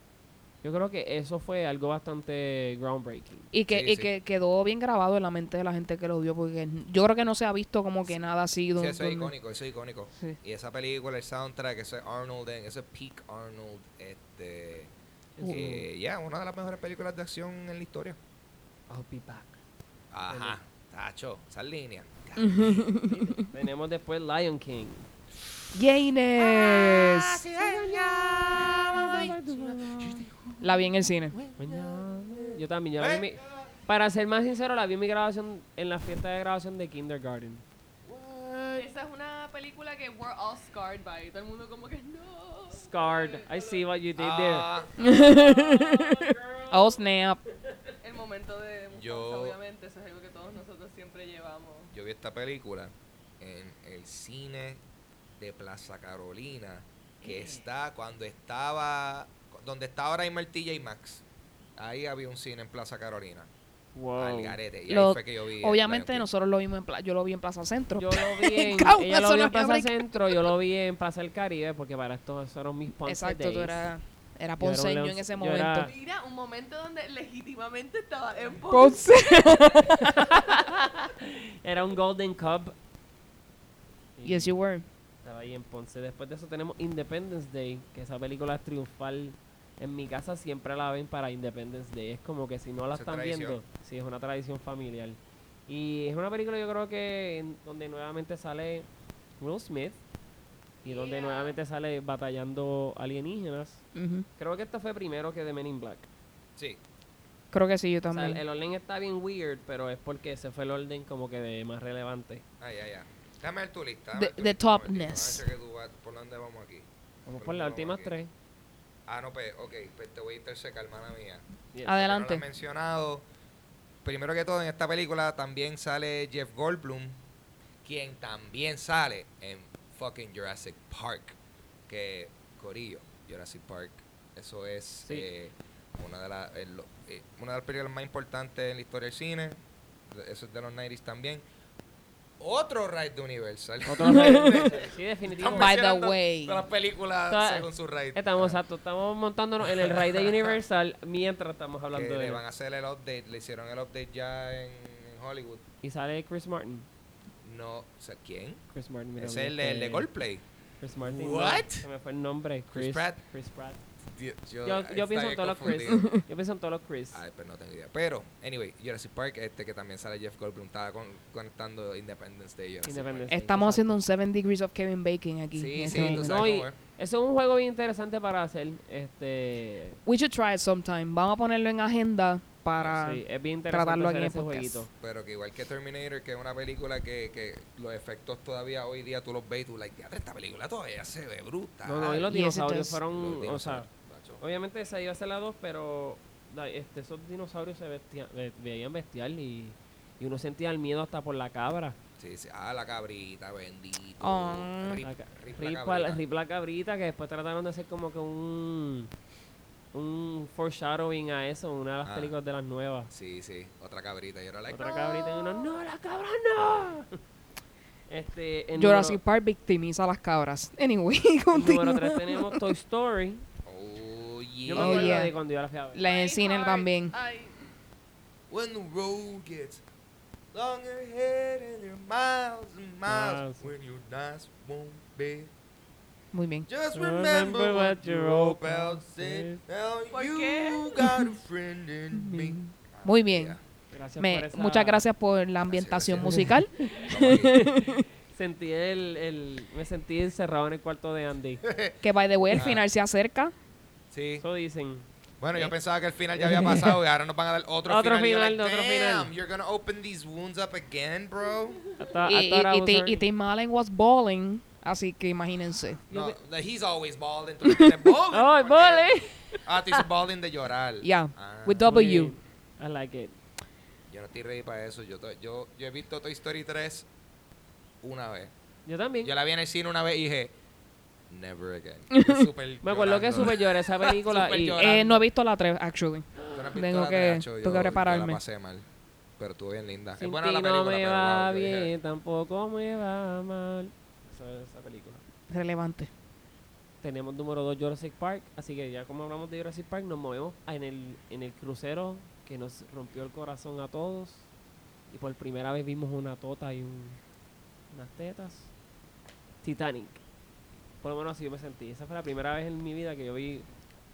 Speaker 3: Yo creo que eso fue algo bastante groundbreaking.
Speaker 1: Y que,
Speaker 4: Sí,
Speaker 1: y
Speaker 4: sí.
Speaker 1: que quedó bien grabado en la mente de la gente que lo vio, porque yo creo que no se ha visto como que nada así.
Speaker 4: Sí,
Speaker 1: donde-
Speaker 4: eso es icónico, eso es icónico.
Speaker 1: Sí.
Speaker 4: Y esa película, el soundtrack, ese Arnold, ese peak Arnold, este... Eh, ya, una de las mejores películas de acción en la historia.
Speaker 3: I'll be back.
Speaker 4: Ajá, tacho, esa línea.
Speaker 3: Tenemos después Lion King.
Speaker 1: ¡Jaines! La vi en el cine.
Speaker 3: Yo también, yo la vi en mi- Para ser más sincero, la vi en mi grabación, en la fiesta de grabación de kindergarten.
Speaker 2: Esa es una película que we're all scarred by. Todo el mundo como que no.
Speaker 3: Scarred. I see what you did
Speaker 4: Ah,
Speaker 1: Oh, snap.
Speaker 2: El momento de Mufasa,
Speaker 4: Yo-
Speaker 2: obviamente, eso es algo que todos nosotros siempre llevamos.
Speaker 4: yo vi esta película en el cine de Plaza Carolina, que está cuando estaba, donde está ahora mismo el TJ Maxx. Ahí había un cine en Plaza Carolina,
Speaker 3: Wow.
Speaker 4: al garete. Y
Speaker 1: Lo-
Speaker 4: ahí fue que yo vi. el
Speaker 1: Obviamente nosotros lo vimos en Pla- yo lo vi en Plaza Centro.
Speaker 3: Yo lo vi en, ella lo vi en Plaza. Centro, yo lo vi en Plaza del Caribe, porque para esto fueron mis Ponce
Speaker 1: Exacto,
Speaker 3: days.
Speaker 1: tú eras era
Speaker 3: Yo era un
Speaker 1: ponceño en ese momento.
Speaker 3: era-
Speaker 2: Mira, un momento donde legítimamente estaba en
Speaker 1: Ponce.
Speaker 3: Era un Golden Cub. Y
Speaker 1: Yes, you were.
Speaker 3: Estaba ahí en Ponce. Después de eso tenemos Independence Day, que esa película es triunfal. En mi casa siempre la ven para Independence Day. Es como que si no la están
Speaker 4: tradición.
Speaker 3: viendo, sí, es una tradición familiar. Y es una película yo creo que en- donde nuevamente sale Will Smith y donde nuevamente sale batallando alienígenas. Creo que esta fue primero que The Men in Black.
Speaker 4: Sí,
Speaker 1: Creo que sí, yo
Speaker 3: O sea,
Speaker 1: también.
Speaker 3: el, el orden está bien weird, pero es porque ese fue el orden como que de más relevante.
Speaker 4: ah, ya, ya. Déjame ver tu lista.
Speaker 1: The-
Speaker 4: tu lista
Speaker 1: topness.
Speaker 4: Vas- ¿Por dónde vamos aquí?
Speaker 3: Vamos
Speaker 4: Por
Speaker 3: por las últimas
Speaker 4: vamos
Speaker 3: tres.
Speaker 4: Ah, no, pues, ok, pues te voy a intersecar, hermana mía.
Speaker 3: Yes.
Speaker 4: No
Speaker 1: Adelante.
Speaker 4: lo he mencionado. Primero que todo, en esta película también sale Jeff Goldblum, quien también sale en fucking Jurassic Park. Que, Corillo, Jurassic Park, eso es
Speaker 3: Sí.
Speaker 4: eh, una, de eh, una de las películas más importantes en la historia del cine. Eso es de los 90s también. Otro ride de Universal.
Speaker 3: Otro rey. sí, definitivamente.
Speaker 1: By the way.
Speaker 4: Todas las películas
Speaker 3: Toda-
Speaker 4: según su ride.
Speaker 3: Estamos,
Speaker 4: Ah.
Speaker 3: exacto, estamos montándonos en el ride de Universal mientras estamos hablando
Speaker 4: que
Speaker 3: de
Speaker 4: le
Speaker 3: él.
Speaker 4: van a hacer el update, le hicieron el update ya en, en Hollywood.
Speaker 3: Y sale Chris Martin.
Speaker 4: No, o sea, ¿quién?
Speaker 3: Chris Martin, mira,
Speaker 4: Es el, de- el de Coldplay.
Speaker 3: Chris Martin.
Speaker 4: What?
Speaker 3: no, se me fue el nombre.
Speaker 4: Chris
Speaker 3: Chris,
Speaker 4: Pratt.
Speaker 3: Chris Pratt.
Speaker 4: Yo,
Speaker 3: Yo, yo
Speaker 4: está
Speaker 3: pienso en todos los Chris. Yo pienso en todos los Chris.
Speaker 4: Ay, pero no tengo idea. Pero, anyway, Jurassic Park, este que también sale Jeff Goldblum, estaba con- conectando Independence Day. Jurassic
Speaker 3: Independence.
Speaker 4: Park.
Speaker 1: Estamos haciendo un Seven Degrees of Kevin Bacon aquí.
Speaker 4: Sí,
Speaker 1: en este
Speaker 4: sí, tú sabes
Speaker 3: No,
Speaker 4: cómo es.
Speaker 3: Eso es un juego bien interesante para hacer. Este.
Speaker 1: We should try it sometime. Vamos a ponerlo en agenda para...
Speaker 3: sí, es bien interesante
Speaker 1: tratarlo aquí en
Speaker 3: ese jueguito.
Speaker 4: Pero que igual que Terminator, que es una película que, que los efectos todavía hoy día tú los ves y tú, like, "Diatre, esta película todavía se ve bruta.
Speaker 3: No, no, y los dinosaurios fueron. O sea, obviamente esa iba a ser la 2, pero este, esos dinosaurios se vestían, ve- veían bestial y, y uno sentía el miedo hasta por la cabra.
Speaker 4: Sí, sí. Ah, la cabrita, bendito.
Speaker 1: Ah.
Speaker 4: Rip,
Speaker 3: La
Speaker 4: rip la
Speaker 3: Rip, a la-
Speaker 4: cabrita.
Speaker 3: Rip la cabrita, que después trataron de hacer como que un. Un foreshadowing a eso, una de las
Speaker 4: Ah.
Speaker 3: películas de las nuevas.
Speaker 4: Sí, sí. Otra cabrita. Y era like,
Speaker 3: Otra
Speaker 4: "No".
Speaker 3: cabrita y uno, no, la cabra no. Este, en
Speaker 1: Jurassic Park victimiza a las cabras. Anyway,
Speaker 3: número,
Speaker 1: continúa.
Speaker 3: número 3 tenemos Toy Story.
Speaker 4: Oh, yeah.
Speaker 3: Yo me
Speaker 1: Oh,
Speaker 3: acuerdo
Speaker 1: yeah.
Speaker 3: de cuando yo la fui a ver.
Speaker 1: La en el
Speaker 2: My
Speaker 1: cine
Speaker 2: heart,
Speaker 1: también.
Speaker 4: When the road gets longer ahead and miles and miles,
Speaker 3: Miles.
Speaker 4: when your nights won't be.
Speaker 1: Muy bien.
Speaker 4: Just
Speaker 3: Remember
Speaker 4: remember what
Speaker 3: what
Speaker 4: your
Speaker 3: your
Speaker 4: old
Speaker 3: old
Speaker 4: pal
Speaker 3: pal
Speaker 4: said.
Speaker 3: said.
Speaker 4: Now
Speaker 2: ¿Por
Speaker 4: you
Speaker 2: qué?
Speaker 4: got a friend in me.
Speaker 1: Muy bien.
Speaker 4: Yeah.
Speaker 3: Gracias
Speaker 1: Me-
Speaker 3: por esa-
Speaker 1: Muchas gracias por la ambientación
Speaker 4: gracias.
Speaker 1: musical.
Speaker 3: Sentí el, el, me sentí encerrado en el cuarto de Andy.
Speaker 1: Que by the way, el
Speaker 4: Ah.
Speaker 1: final se acerca.
Speaker 4: Sí.
Speaker 3: Eso dicen.
Speaker 4: Bueno,
Speaker 3: ¿Eh?
Speaker 4: yo pensaba que el final ya había pasado y ahora nos van a dar otro,
Speaker 3: Otro
Speaker 4: final. y yo
Speaker 3: final,
Speaker 4: like,
Speaker 3: otro final.
Speaker 4: Damn, you're gonna open these wounds up again, bro.
Speaker 3: Hasta,
Speaker 1: Y, y, y, Tim Allen was balling. Así que imagínense.
Speaker 4: No, he's always balling. Tú dices balling. Ah, tú dices balling de llorar.
Speaker 1: Yeah,
Speaker 4: Ah.
Speaker 1: with W.
Speaker 3: I like it.
Speaker 4: Yo no estoy ready para eso. Yo, yo, yo he visto Toy Story 3 una vez.
Speaker 3: Yo también.
Speaker 4: Yo la vi en el cine una vez y dije, never again.
Speaker 3: Me acuerdo que súper lloré esa película y
Speaker 4: llorando.
Speaker 1: Eh, no he visto la 3, actually.
Speaker 4: Tú no has visto
Speaker 1: tengo
Speaker 4: la
Speaker 1: que-
Speaker 4: de Nacho,
Speaker 1: tengo
Speaker 4: yo-
Speaker 1: que prepararme.
Speaker 4: Yo la pasé mal. Pero estuvo bien linda.
Speaker 3: sin
Speaker 4: es buena
Speaker 3: ti
Speaker 4: la
Speaker 3: no
Speaker 4: película,
Speaker 3: me
Speaker 4: pero
Speaker 3: va
Speaker 4: wow, yo dije,
Speaker 3: bien, tampoco me va mal. Esa, esa película.
Speaker 1: Relevante.
Speaker 3: tenemos número 2 Jurassic Park, así que ya como hablamos de Jurassic Park, nos movemos en el, en el crucero que nos rompió el corazón a todos. Y por primera vez vimos una tota y un, unas tetas. Titanic. Por lo menos así yo me sentí. Esa fue la primera vez en mi vida que yo vi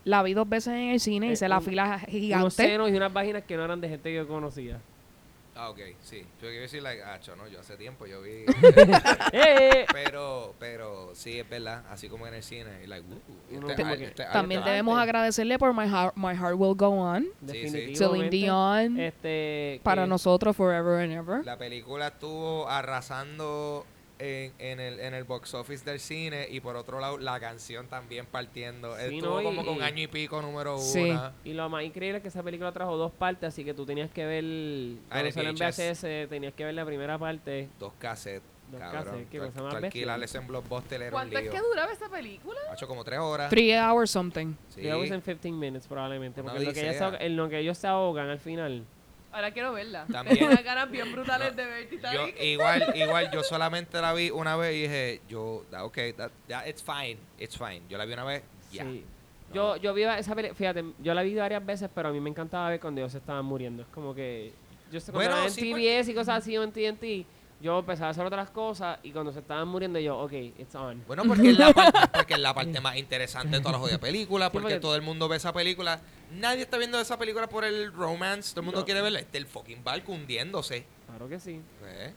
Speaker 1: La vi dos veces en el cine,
Speaker 3: Eh,
Speaker 1: hice la
Speaker 3: un-
Speaker 1: fila
Speaker 3: unos
Speaker 1: gigante.
Speaker 3: senos y unas vaginas que no eran de gente que yo conocía.
Speaker 4: Ah, ok, sí. Yo quiero decir, like, ah, cho, no, yo hace tiempo yo vi.
Speaker 3: ¡Eh!
Speaker 4: pero, pero sí, es verdad. Así como en el cine. Y like, uh, este- este-
Speaker 1: También
Speaker 4: este-
Speaker 1: debemos
Speaker 3: Antes.
Speaker 1: agradecerle por My Heart, My Heart Will Go On,
Speaker 4: sí.
Speaker 1: Celine
Speaker 3: Definitivamente.
Speaker 1: Dion,
Speaker 3: Este,
Speaker 1: para nosotros Forever and Ever.
Speaker 4: La película estuvo arrasando en, en, el, en el box office del cine y por otro lado la canción también partiendo.
Speaker 3: Sí,
Speaker 4: estuvo
Speaker 3: no, y-
Speaker 4: como con
Speaker 3: y-
Speaker 4: año y pico número
Speaker 1: Sí.
Speaker 4: uno.
Speaker 3: Y lo más increíble es que esa película trajo dos partes, así que tú tenías que ver.
Speaker 4: En
Speaker 3: Cuando salió en
Speaker 4: VHS.
Speaker 3: Tenías que ver la primera parte.
Speaker 4: Dos cassettes.
Speaker 3: Dos
Speaker 4: cabrón.
Speaker 3: cassettes, qué
Speaker 4: Tú-
Speaker 3: cosa más bestia.
Speaker 4: alquilarles en Blockbuster era un
Speaker 2: ¿Cuánto es que duraba esa película?
Speaker 4: Ha hecho como tres horas.
Speaker 1: Three hours something.
Speaker 4: Sí.
Speaker 3: Three hours and 15 minutes probablemente. Porque en lo, que ahogan- en lo que ellos se ahogan al final.
Speaker 2: Ahora quiero verla.
Speaker 4: También.
Speaker 2: Tengo unas ganas bien brutales
Speaker 4: No,
Speaker 2: de ver
Speaker 4: Yo,
Speaker 2: Titanic.
Speaker 4: igual, igual, yo solamente la vi una vez y dije, yo, ok, that, that- it's fine, it's fine. Yo la vi una vez, ya.
Speaker 3: Sí.
Speaker 4: No.
Speaker 3: Yo, yo vi esa película, fíjate, yo la vi varias veces, pero a mí me encantaba ver cuando ellos se estaban muriendo. Es como que. Yo sé, cuando
Speaker 4: Bueno,
Speaker 3: en
Speaker 4: sí,
Speaker 3: TBS y cosas así o en TNT, yo empezaba a hacer otras cosas y cuando se estaban muriendo, yo, ok, it's on.
Speaker 4: Bueno, porque es, la parte, porque es la parte más interesante de todas las jodidas películas,
Speaker 3: Sí,
Speaker 4: porque
Speaker 3: porque-
Speaker 4: todo el mundo ve esa película. Nadie está viendo esa película por el romance, todo el mundo
Speaker 3: No.
Speaker 4: quiere verla. Este el fucking barco hundiéndose.
Speaker 3: Claro que sí.
Speaker 4: ¿Eh?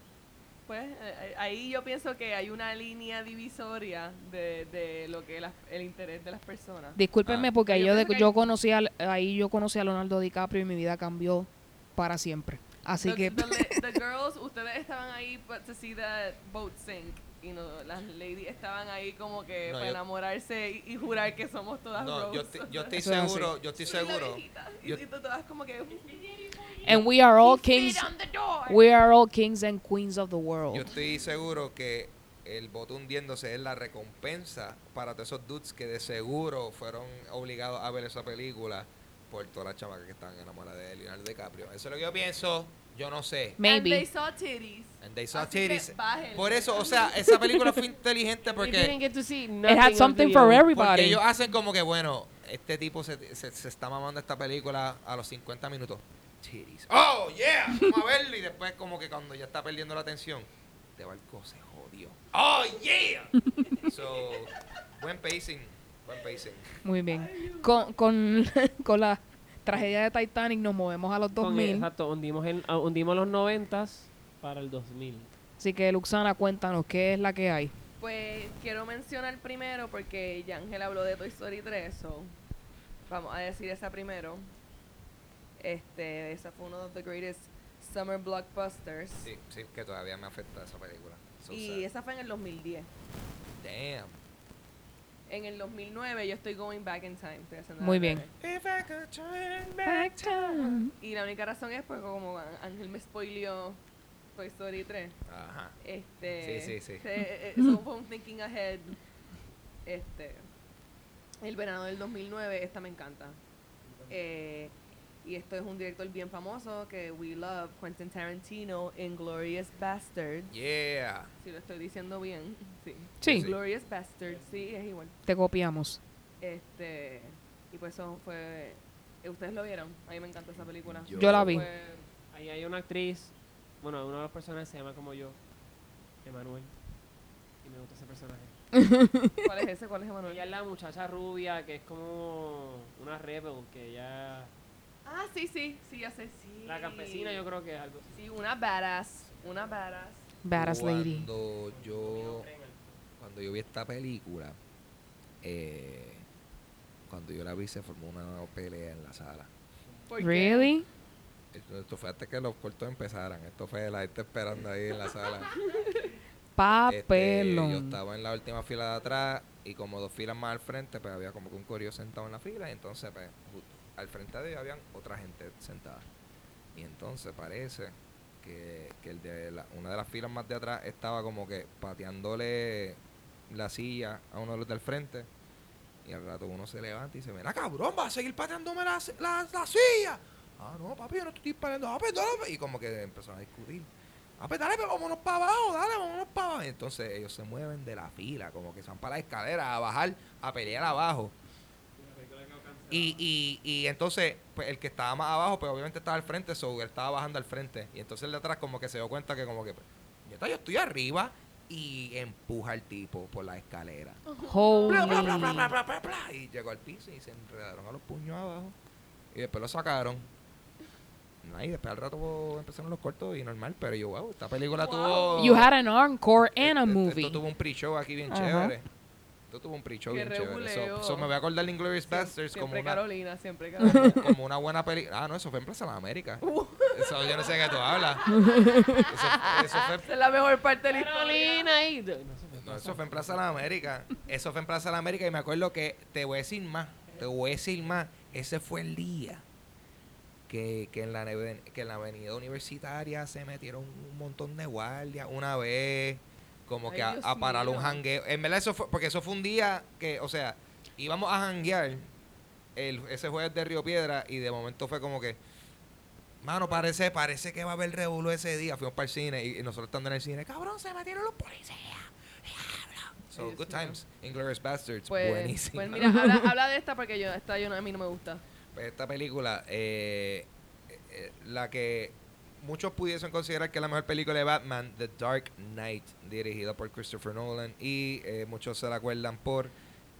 Speaker 2: Pues eh, ahí yo pienso que hay una línea divisoria de, de lo que es la- el interés de las personas.
Speaker 1: Discúlpenme
Speaker 4: Ah.
Speaker 1: porque ahí
Speaker 2: Yo
Speaker 1: yo, de- yo conocí al- ahí yo conocí a Leonardo DiCaprio y mi vida cambió para siempre. Así
Speaker 2: the,
Speaker 1: que
Speaker 2: the, the girls, ustedes estaban ahí but to see that boat sink. Y no, las ladies estaban ahí como que
Speaker 4: No,
Speaker 2: para
Speaker 4: yo-
Speaker 2: enamorarse y, y jurar que somos todas
Speaker 4: No, yo, estoy- yo estoy seguro, yo estoy seguro.
Speaker 2: Y,
Speaker 4: Yo-
Speaker 2: y tú todas como que...
Speaker 1: and we are all
Speaker 2: "He
Speaker 1: kings
Speaker 2: spit on the door".
Speaker 1: we are all kings and queens of the
Speaker 4: Yo
Speaker 1: world.
Speaker 4: estoy seguro que el bote hundiéndose es la recompensa para todos esos dudes que de seguro fueron obligados a ver esa película por todas las chamacas que estaban enamoradas de Leonardo DiCaprio. Eso es lo que yo pienso, yo no sé.
Speaker 2: And they
Speaker 1: Maybe.
Speaker 2: saw titties.
Speaker 4: And they saw
Speaker 2: Así
Speaker 4: titties. Por eso, o sea, esa película fue inteligente
Speaker 3: We didn't
Speaker 4: porque,
Speaker 3: get to see
Speaker 1: It
Speaker 3: nothing
Speaker 1: had something for
Speaker 3: uh,
Speaker 4: porque
Speaker 1: everybody.
Speaker 4: ellos hacen como que, bueno, este tipo se, se, se está mamando esta película a los 50 minutos. Titties. Oh, yeah, vamos a verlo. Y después como que cuando ya está perdiendo la atención, de barco se jodió. Oh, yeah. So, buen pacing, buen pacing.
Speaker 1: Muy bien. Con, con, con la tragedia de Titanic nos movemos a los
Speaker 3: con-
Speaker 1: 2000.
Speaker 3: exacto, hundimos, el, ah, hundimos los 90 para el 2000.
Speaker 1: Así que Luxana, cuéntanos qué es la que hay.
Speaker 2: Pues quiero mencionar primero porque ya Ángel habló de Toy Story 3, so vamos a decir esa primero. Este, esa fue uno de the greatest summer blockbusters.
Speaker 4: Sí, sí, que todavía me afecta esa película. So
Speaker 2: y
Speaker 4: sad.
Speaker 2: esa fue en el 2010.
Speaker 4: Damn.
Speaker 2: En el 2009 yo estoy going back in time. estoy haciendo
Speaker 1: Muy bien.
Speaker 2: breve.
Speaker 4: If I could turn back time.
Speaker 2: Y la única razón es porque como Ángel me spoileó Toy Story 3.
Speaker 4: Ajá.
Speaker 2: Este,
Speaker 4: Sí, sí, sí.
Speaker 2: se- eh, so fue un thinking ahead. Este, el verano del 2009, esta me encanta. Eh, y esto es un director bien famoso que we love, Quentin Tarantino, Inglorious Bastard.
Speaker 4: Yeah.
Speaker 2: Si lo estoy diciendo bien, sí.
Speaker 1: Sí,
Speaker 4: Sí.
Speaker 2: Inglorious Bastard, sí, es igual.
Speaker 1: te copiamos.
Speaker 2: Este, y pues eso fue. eh, ¿Ustedes lo vieron? A mí me encanta esa película.
Speaker 4: Yo-
Speaker 1: Yo la vi.
Speaker 2: Fue-
Speaker 3: Ahí hay una actriz, bueno, uno de los personajes se llama como yo, Emanuel. Y me gusta ese personaje.
Speaker 2: ¿Cuál es ese? ¿Cuál es Emanuel?
Speaker 3: Ella es la muchacha rubia que es como una rebel, que ella...
Speaker 2: Ah, sí, sí, sí, ya sé, sí.
Speaker 3: La campesina yo creo que es algo así.
Speaker 2: Sí, una badass, una badass.
Speaker 1: Badass lady.
Speaker 4: Cuando yo, cuando yo vi esta película, eh, cuando yo la vi se formó una pelea en la sala.
Speaker 2: ¿Por qué?
Speaker 1: Really?
Speaker 4: Esto, esto fue antes que los cortos empezaran. Esto fue la gente esperando ahí en la sala. Este, yo
Speaker 1: Papelón.
Speaker 4: estaba en la última fila de atrás y como dos filas más al frente, pues había como que un corio sentado en la fila y entonces pues ju- al frente de ellos habían otra gente sentada. Y entonces parece que, que el de la- una de las filas más de atrás estaba como que pateándole la silla a uno de los del frente y al rato uno se levanta y dice, mira cabrón, va a seguir pateándome la, la, la silla. Ah, no, papi, yo no estoy pateando, ah, perdóname. Y como que empezaron a discutir. Ah, pues dale, pues vámonos para abajo, dale, vámonos para abajo. Entonces ellos se mueven de la fila, como que se van para la escalera a bajar, a pelear abajo. Y, y, y entonces, pues el que estaba más abajo, pues obviamente estaba al frente, so él estaba bajando al frente. Y entonces el de atrás como que se dio cuenta que como que, pues, "Neta, yo estoy arriba y empuja al tipo por la escalera. Bla, bla, bla, bla, bla, bla, bla, bla, y llegó al piso y se enredaron a los puños abajo. Y después lo sacaron. Y después al rato pues, empezaron los cortos y normal, pero yo, wow, esta película tuvo...
Speaker 1: You had an encore and a
Speaker 4: Esto-
Speaker 1: movie.
Speaker 4: Esto tuvo un pre-show aquí bien
Speaker 1: Ajá.
Speaker 4: chévere. Tuvo un pre-show bien chévere.
Speaker 2: reguleo.
Speaker 4: So, so me voy a acordar de Inglourious Basterds como una,
Speaker 2: Carolina, siempre Carolina.
Speaker 4: como una buena película. Ah, no, eso fue en Plaza de la América.
Speaker 2: Uh.
Speaker 4: Eso yo no sé de qué tú hablas. Eso, eso fue
Speaker 2: Esa es la mejor parte de la historia.
Speaker 3: Carolina y... No, eso fue
Speaker 4: No, eso fue en Plaza de la América. Eso fue en Plaza de la América y me acuerdo que te voy a decir más. Te voy a decir más. Ese fue el día que, que, en, la, neve- que en la avenida universitaria se metieron un montón de guardias una vez. Como
Speaker 2: Ay,
Speaker 4: que a, a parar un
Speaker 2: mío.
Speaker 4: jangueo. En verdad eso fue, porque eso fue un día que, o sea, íbamos a janguear el, ese jueves de Río Piedra y de momento fue como que, mano, parece, parece que va a haber revuelo ese día. Fuimos para el cine y, y nosotros estando en el cine, cabrón, se metieron los policías. So, good times. Inglourious Bastards,
Speaker 2: Pues,
Speaker 4: buenísimo.
Speaker 2: pues mira, habla, habla de esta porque yo, esta yo a mí no me gusta.
Speaker 4: Pues esta película, eh, eh, la que muchos pudiesen considerar que es la mejor película de Batman, The Dark Knight, dirigida por Christopher Nolan, y eh, muchos se la acuerdan por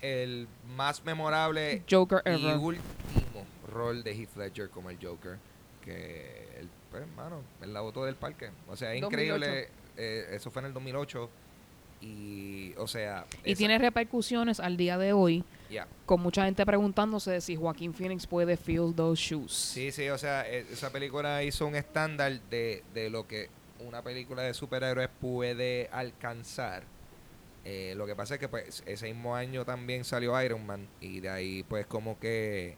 Speaker 4: el más memorable
Speaker 1: Joker
Speaker 4: y
Speaker 1: ever.
Speaker 4: último rol de Heath Ledger como el Joker, que, el, pues, hermano, el la botó del parque. O sea, es
Speaker 2: 2008.
Speaker 4: increíble, eh, eso fue en el 2008, y, o sea...
Speaker 1: Y
Speaker 4: esa-
Speaker 1: tiene repercusiones al día de hoy, con mucha gente preguntándose si Joaquín Phoenix puede fill those shoes.
Speaker 4: Sí, sí, o sea, e- esa película hizo un estándar de, de lo que una película de superhéroes puede alcanzar. Eh, lo que pasa es que pues ese mismo año también salió Iron Man y de ahí pues como que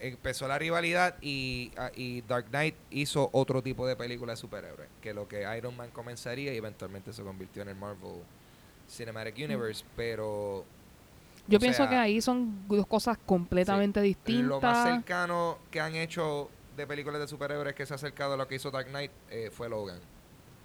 Speaker 3: Empezó la rivalidad.
Speaker 4: y, ah, y Dark Knight hizo otro tipo de película de superhéroes, que lo que Iron Man comenzaría y eventualmente se convirtió en el Marvel Cinematic Universe, pero
Speaker 1: Yo pienso
Speaker 4: sea,
Speaker 1: que ahí son dos cosas completamente distintas.
Speaker 4: Lo más cercano que han hecho de películas de superhéroes que se ha acercado a lo que hizo Dark Knight eh, fue Logan.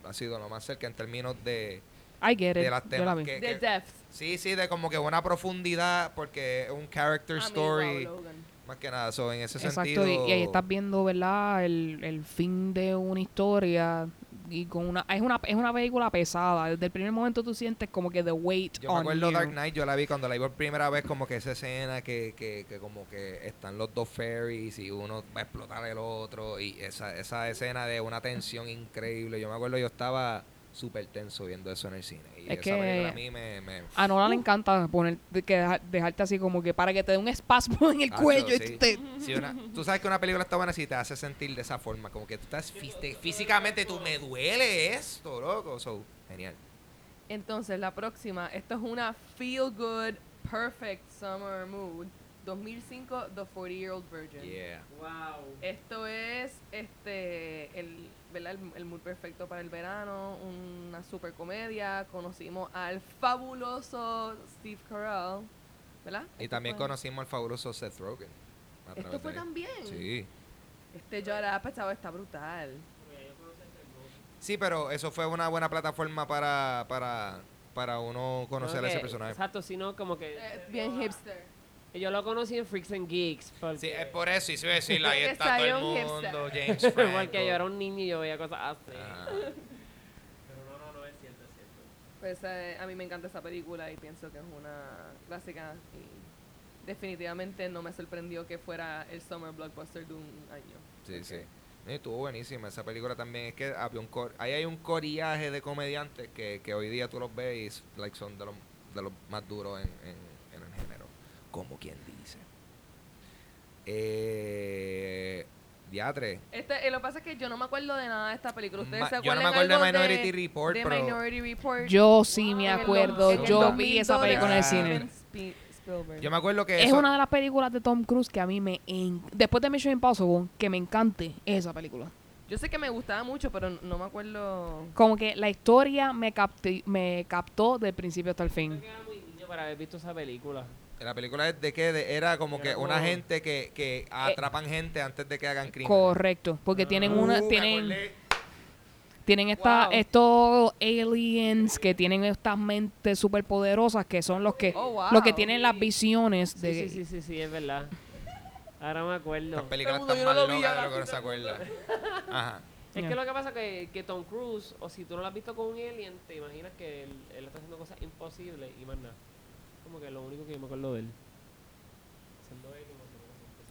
Speaker 4: Ha sido lo más cerca en términos de,
Speaker 1: I get it.
Speaker 4: de las temas que, que-
Speaker 2: Depth.
Speaker 4: sí, sí, de como que una profundidad porque es un character
Speaker 2: A mí,
Speaker 4: story
Speaker 2: wow, Logan.
Speaker 4: Más que nada. So, en ese
Speaker 1: Exacto,
Speaker 4: sentido,
Speaker 1: y, y ahí estás viendo, ¿verdad? El, el fin de una historia y con una es una es una película pesada. Desde el primer momento tú sientes como que the weight
Speaker 4: yo me
Speaker 1: on
Speaker 4: acuerdo
Speaker 1: you.
Speaker 4: Dark Knight, yo la vi cuando la vi por primera vez, como que esa escena que, que, que como que están los dos ferries y uno va a explotar el otro y esa, esa escena de una tensión increíble. Yo me acuerdo yo estaba súper tenso viendo eso en el cine y
Speaker 1: Es
Speaker 4: esa
Speaker 1: que-
Speaker 4: película a mí me... me
Speaker 1: A Nolan le encanta poner de- que deja- dejarte así como que para que te dé un espasmo en el cuello y
Speaker 4: sí.
Speaker 1: tú te-
Speaker 4: Si una- tú sabes que una película está buena si te hace sentir de esa forma, como que tú estás fí- te- físicamente, tú me duele esto, loco. So, genial.
Speaker 2: Entonces, la próxima, esto es una feel good, perfect summer mood. 2005, The 40 Year Old Virgin.
Speaker 4: Yeah.
Speaker 3: Wow.
Speaker 2: Esto es este el, ¿verdad? el, el mood perfecto para el verano, una super comedia. Conocimos al fabuloso Steve Carell, ¿verdad?
Speaker 4: Y también
Speaker 2: fue-
Speaker 4: conocimos al fabuloso Seth Rogen.
Speaker 2: Esto fue también.
Speaker 4: Sí.
Speaker 2: Este Judd Apatow está brutal.
Speaker 4: Sí, pero eso fue una buena plataforma para, para, para uno conocer a ese personaje.
Speaker 3: Exacto, sino como que...
Speaker 2: Eh, bien hipster.
Speaker 3: Yo lo conocí en Freaks and Geeks. Porque,
Speaker 4: Sí, es por eso, y se iba a decir, ahí está todo el mundo. James Franco.
Speaker 3: porque yo era un niño y yo veía cosas así. Pero no, no, no, es cierto, es cierto.
Speaker 2: Pues eh, a mí me encanta esa película y pienso que es una clásica y definitivamente no me sorprendió que fuera el summer blockbuster de un año.
Speaker 4: Sí, sí. Y estuvo buenísima esa película también. Es que había un cor ahí hay un corillaje de comediantes que, que hoy día tú los ves y like, son de los, de los más duros en, en. Como quien dice. Eh, diatre.
Speaker 2: Este, eh, lo que pasa es que yo no me acuerdo de nada de esta película. ¿Ustedes
Speaker 4: Ma-
Speaker 2: se
Speaker 4: yo no me acuerdo de Minority Report,
Speaker 2: de
Speaker 4: pero-
Speaker 2: Minority Report?
Speaker 1: Yo sí me
Speaker 2: el
Speaker 1: acuerdo,
Speaker 2: el
Speaker 1: yo vi esa
Speaker 2: 2002
Speaker 1: película en el cine.
Speaker 2: Spielberg.
Speaker 4: Yo me acuerdo que
Speaker 1: Es
Speaker 4: eso-
Speaker 1: una de las películas de Tom Cruise que a mí me en- después de Mission Impossible que me encante esa película.
Speaker 2: Yo sé que me gustaba mucho, pero no me acuerdo.
Speaker 1: Como que la historia me capti- me captó del principio hasta el
Speaker 3: Yo
Speaker 1: fin.
Speaker 3: que era muy niño para haber visto esa película.
Speaker 4: La película es de que de- era como que una gente que, que atrapan gente antes de que hagan crimen.
Speaker 1: Correcto, porque tienen
Speaker 3: Ah.
Speaker 1: una
Speaker 4: Uh,
Speaker 1: tienen. Tienen esta,
Speaker 2: Wow.
Speaker 1: estos aliens que tienen estas mentes súper poderosas que son los que,
Speaker 2: Oh, wow.
Speaker 1: los que tienen las visiones de...
Speaker 3: Sí, sí, sí, sí, sí, es verdad. Ahora me acuerdo.
Speaker 4: Las películas están más
Speaker 2: no
Speaker 4: locas de lo que
Speaker 2: sí
Speaker 4: se acuerda. Ajá.
Speaker 3: Es que lo que pasa es que, que Tom Cruise, o si tú no lo has visto con un alien, te imaginas que él, él está haciendo cosas imposibles y más nada. Como que lo único que yo me acuerdo de él. Siendo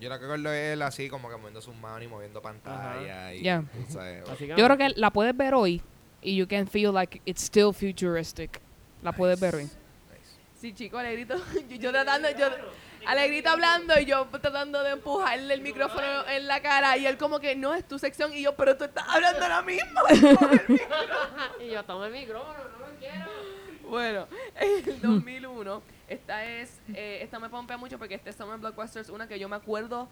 Speaker 4: Yo lo que recuerdo es él así como que moviendo sus manos y moviendo pantalla. Y, tú sabes.
Speaker 1: Yo creo que la puedes ver hoy y you can feel like it's still futuristic. La puedes ver hoy.
Speaker 4: nice.
Speaker 2: Sí, chico, Alegrito. Yo, yo tratando, yo, Alegrito hablando y yo tratando de empujarle el micrófono en la cara y él como que no es tu sección y yo, pero tú estás hablando ahora mismo.
Speaker 3: y yo tomo el micrófono, no lo quiero.
Speaker 2: Bueno, en el 2001, esta es, eh, esta me pompea mucho porque este Summer Blockbusters, una que yo me acuerdo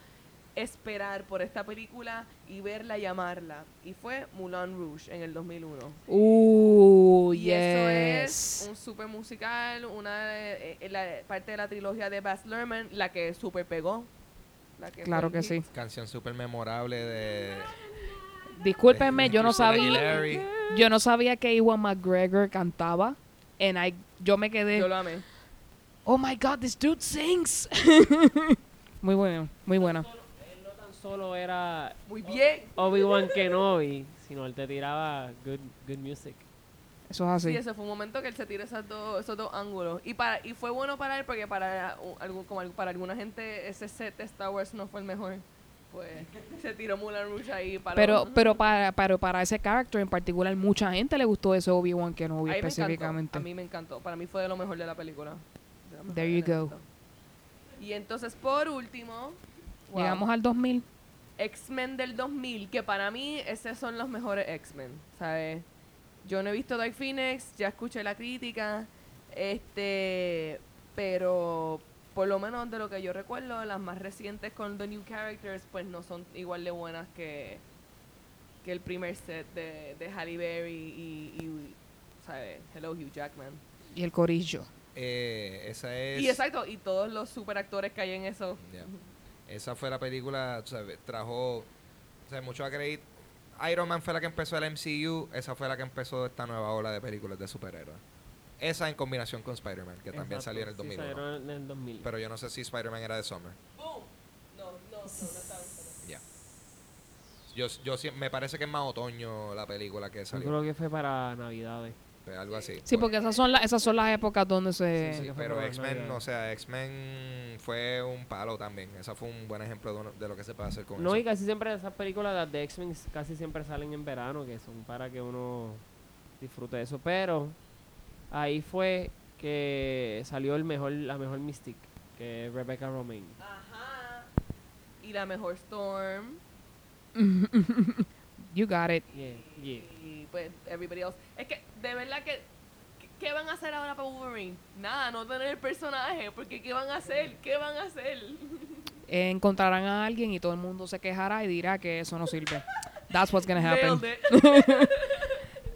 Speaker 2: esperar por esta película y verla y amarla. Y fue Moulin Rouge en el 2001.
Speaker 1: Uh,
Speaker 2: y eso es
Speaker 1: yes.
Speaker 2: un super musical, una de- eh, la parte de la trilogía de Baz Luhrmann, la que super pegó. La que
Speaker 1: Claro que
Speaker 2: hit.
Speaker 1: sí.
Speaker 4: Canción súper memorable de.
Speaker 1: Discúlpenme,
Speaker 4: de
Speaker 1: yo no sabía, yo no sabía que Iwan McGregor cantaba. And I, yo me
Speaker 2: Yo
Speaker 1: quedé,
Speaker 2: lo amé.
Speaker 1: oh my god, this dude sings. muy bueno, muy buena.
Speaker 3: Él no tan solo era
Speaker 2: Muy bien.
Speaker 3: Obi-Wan Kenobi, sino él te tiraba good, good music.
Speaker 1: Eso es así.
Speaker 2: Sí, ese fue un momento que él se tiró esos dos, esos dos ángulos. Y para y fue bueno para él porque para, uh, algún, como para alguna gente ese set de Star Wars no fue el mejor. Pues se tiró Moulin Rouge ahí para...
Speaker 1: Pero, pero para, para, para ese character en particular, mucha gente le gustó ese Obi-Wan Kenobi
Speaker 2: A mí me
Speaker 1: específicamente.
Speaker 2: encantó, A mí me encantó. Para mí fue de lo mejor de la película. De
Speaker 1: There you go.
Speaker 2: Y entonces, por último... wow,
Speaker 1: Llegamos al 2000.
Speaker 2: X-Men del 2000, que para mí esos son los mejores X-Men, ¿sabes? Yo no he visto Dark Phoenix, ya escuché la crítica, este, pero por lo menos de lo que yo recuerdo, las más recientes con The New Characters, pues no son igual de buenas que, que el primer set de, de Halle Berry y, y, ¿sabes? Hello Hugh Jackman.
Speaker 1: Y el corillo.
Speaker 4: Eh, esa es.
Speaker 2: Y exacto, y todos los super actores que hay en eso.
Speaker 4: Esa fue la película, sabes, trajo, o sea, mucho a. Iron Man fue la que empezó el MCU, esa fue la que empezó esta nueva ola de películas de superhéroes. Esa en combinación con Spider-Man, que también salió en el
Speaker 3: sí,
Speaker 4: 2001.
Speaker 3: salieron en el 2000.
Speaker 4: Pero yo no sé si Spider-Man era de Summer.
Speaker 2: ¡Boom! No, no, no, no estaba.
Speaker 4: Ya. Yo, yo sí- me parece que es más otoño la película que
Speaker 3: Yo
Speaker 4: salió.
Speaker 3: creo que fue para Navidades.
Speaker 4: algo así.
Speaker 1: Sí, porque esas son, las esas son las épocas donde se...
Speaker 4: Sí, sí, pero X-Men, o sea, X-Men fue un palo también. Esa fue un buen ejemplo de, uno- de lo que se puede hacer con
Speaker 3: No,
Speaker 4: eso.
Speaker 3: y casi siempre esas películas las de X-Men casi siempre salen en verano, que son para que uno disfrute de eso. Pero ahí fue que salió el mejor, la mejor Mystic, que es Rebecca Romaine.
Speaker 2: Ajá. Y la mejor Storm.
Speaker 1: You got it.
Speaker 3: Yeah, yeah.
Speaker 2: Y pues, everybody else. Es que, de verdad que. ¿qué- ¿Qué van a hacer ahora para Wolverine? Nada, no tener el personaje. Porque ¿qué van a hacer? ¿Qué van a hacer?
Speaker 1: Eh, encontrarán a alguien y todo el mundo se quejará y dirá que eso no sirve. That's what's gonna happen.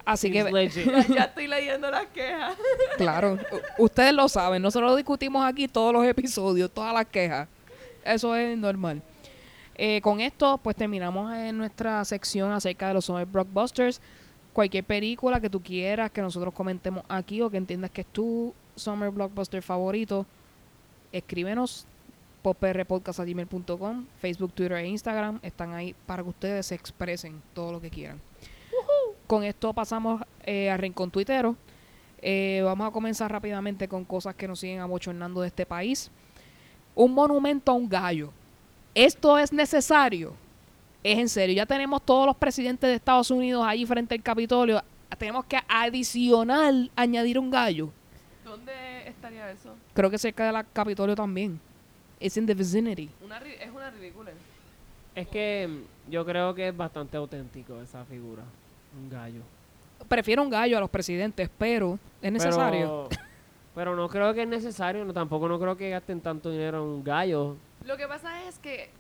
Speaker 1: Así que,
Speaker 2: ya, estoy leyendo las quejas.
Speaker 1: claro, ustedes lo saben. Nosotros lo discutimos aquí todos los episodios, todas las quejas. Eso es normal. Eh, con esto, pues terminamos en nuestra sección acerca de los Summer Blockbusters. Cualquier película que tú quieras que nosotros comentemos aquí o que entiendas que es tu Summer Blockbuster favorito, escríbenos por prpodcast.gmail.com, Facebook, Twitter e Instagram. Están ahí para que ustedes se expresen todo lo que quieran. Con esto pasamos eh, a Rincón Tuitero. Eh, vamos a comenzar rápidamente con cosas que nos siguen abochornando de este país. Un monumento a un gallo. ¿Esto es necesario? Es en serio. Ya tenemos todos los presidentes de Estados Unidos ahí frente al Capitolio. Tenemos que adicional añadir un gallo.
Speaker 2: ¿Dónde estaría eso?
Speaker 1: Creo que cerca del Capitolio también. It's in the vicinity.
Speaker 2: Una, es una ridícula.
Speaker 3: Es que yo creo que es bastante auténtico esa figura. Un gallo.
Speaker 1: Prefiero un gallo a los presidentes, pero es necesario.
Speaker 3: Pero, pero no creo que es necesario. No, tampoco no creo que gasten tanto dinero en un gallo.
Speaker 2: Lo que pasa es que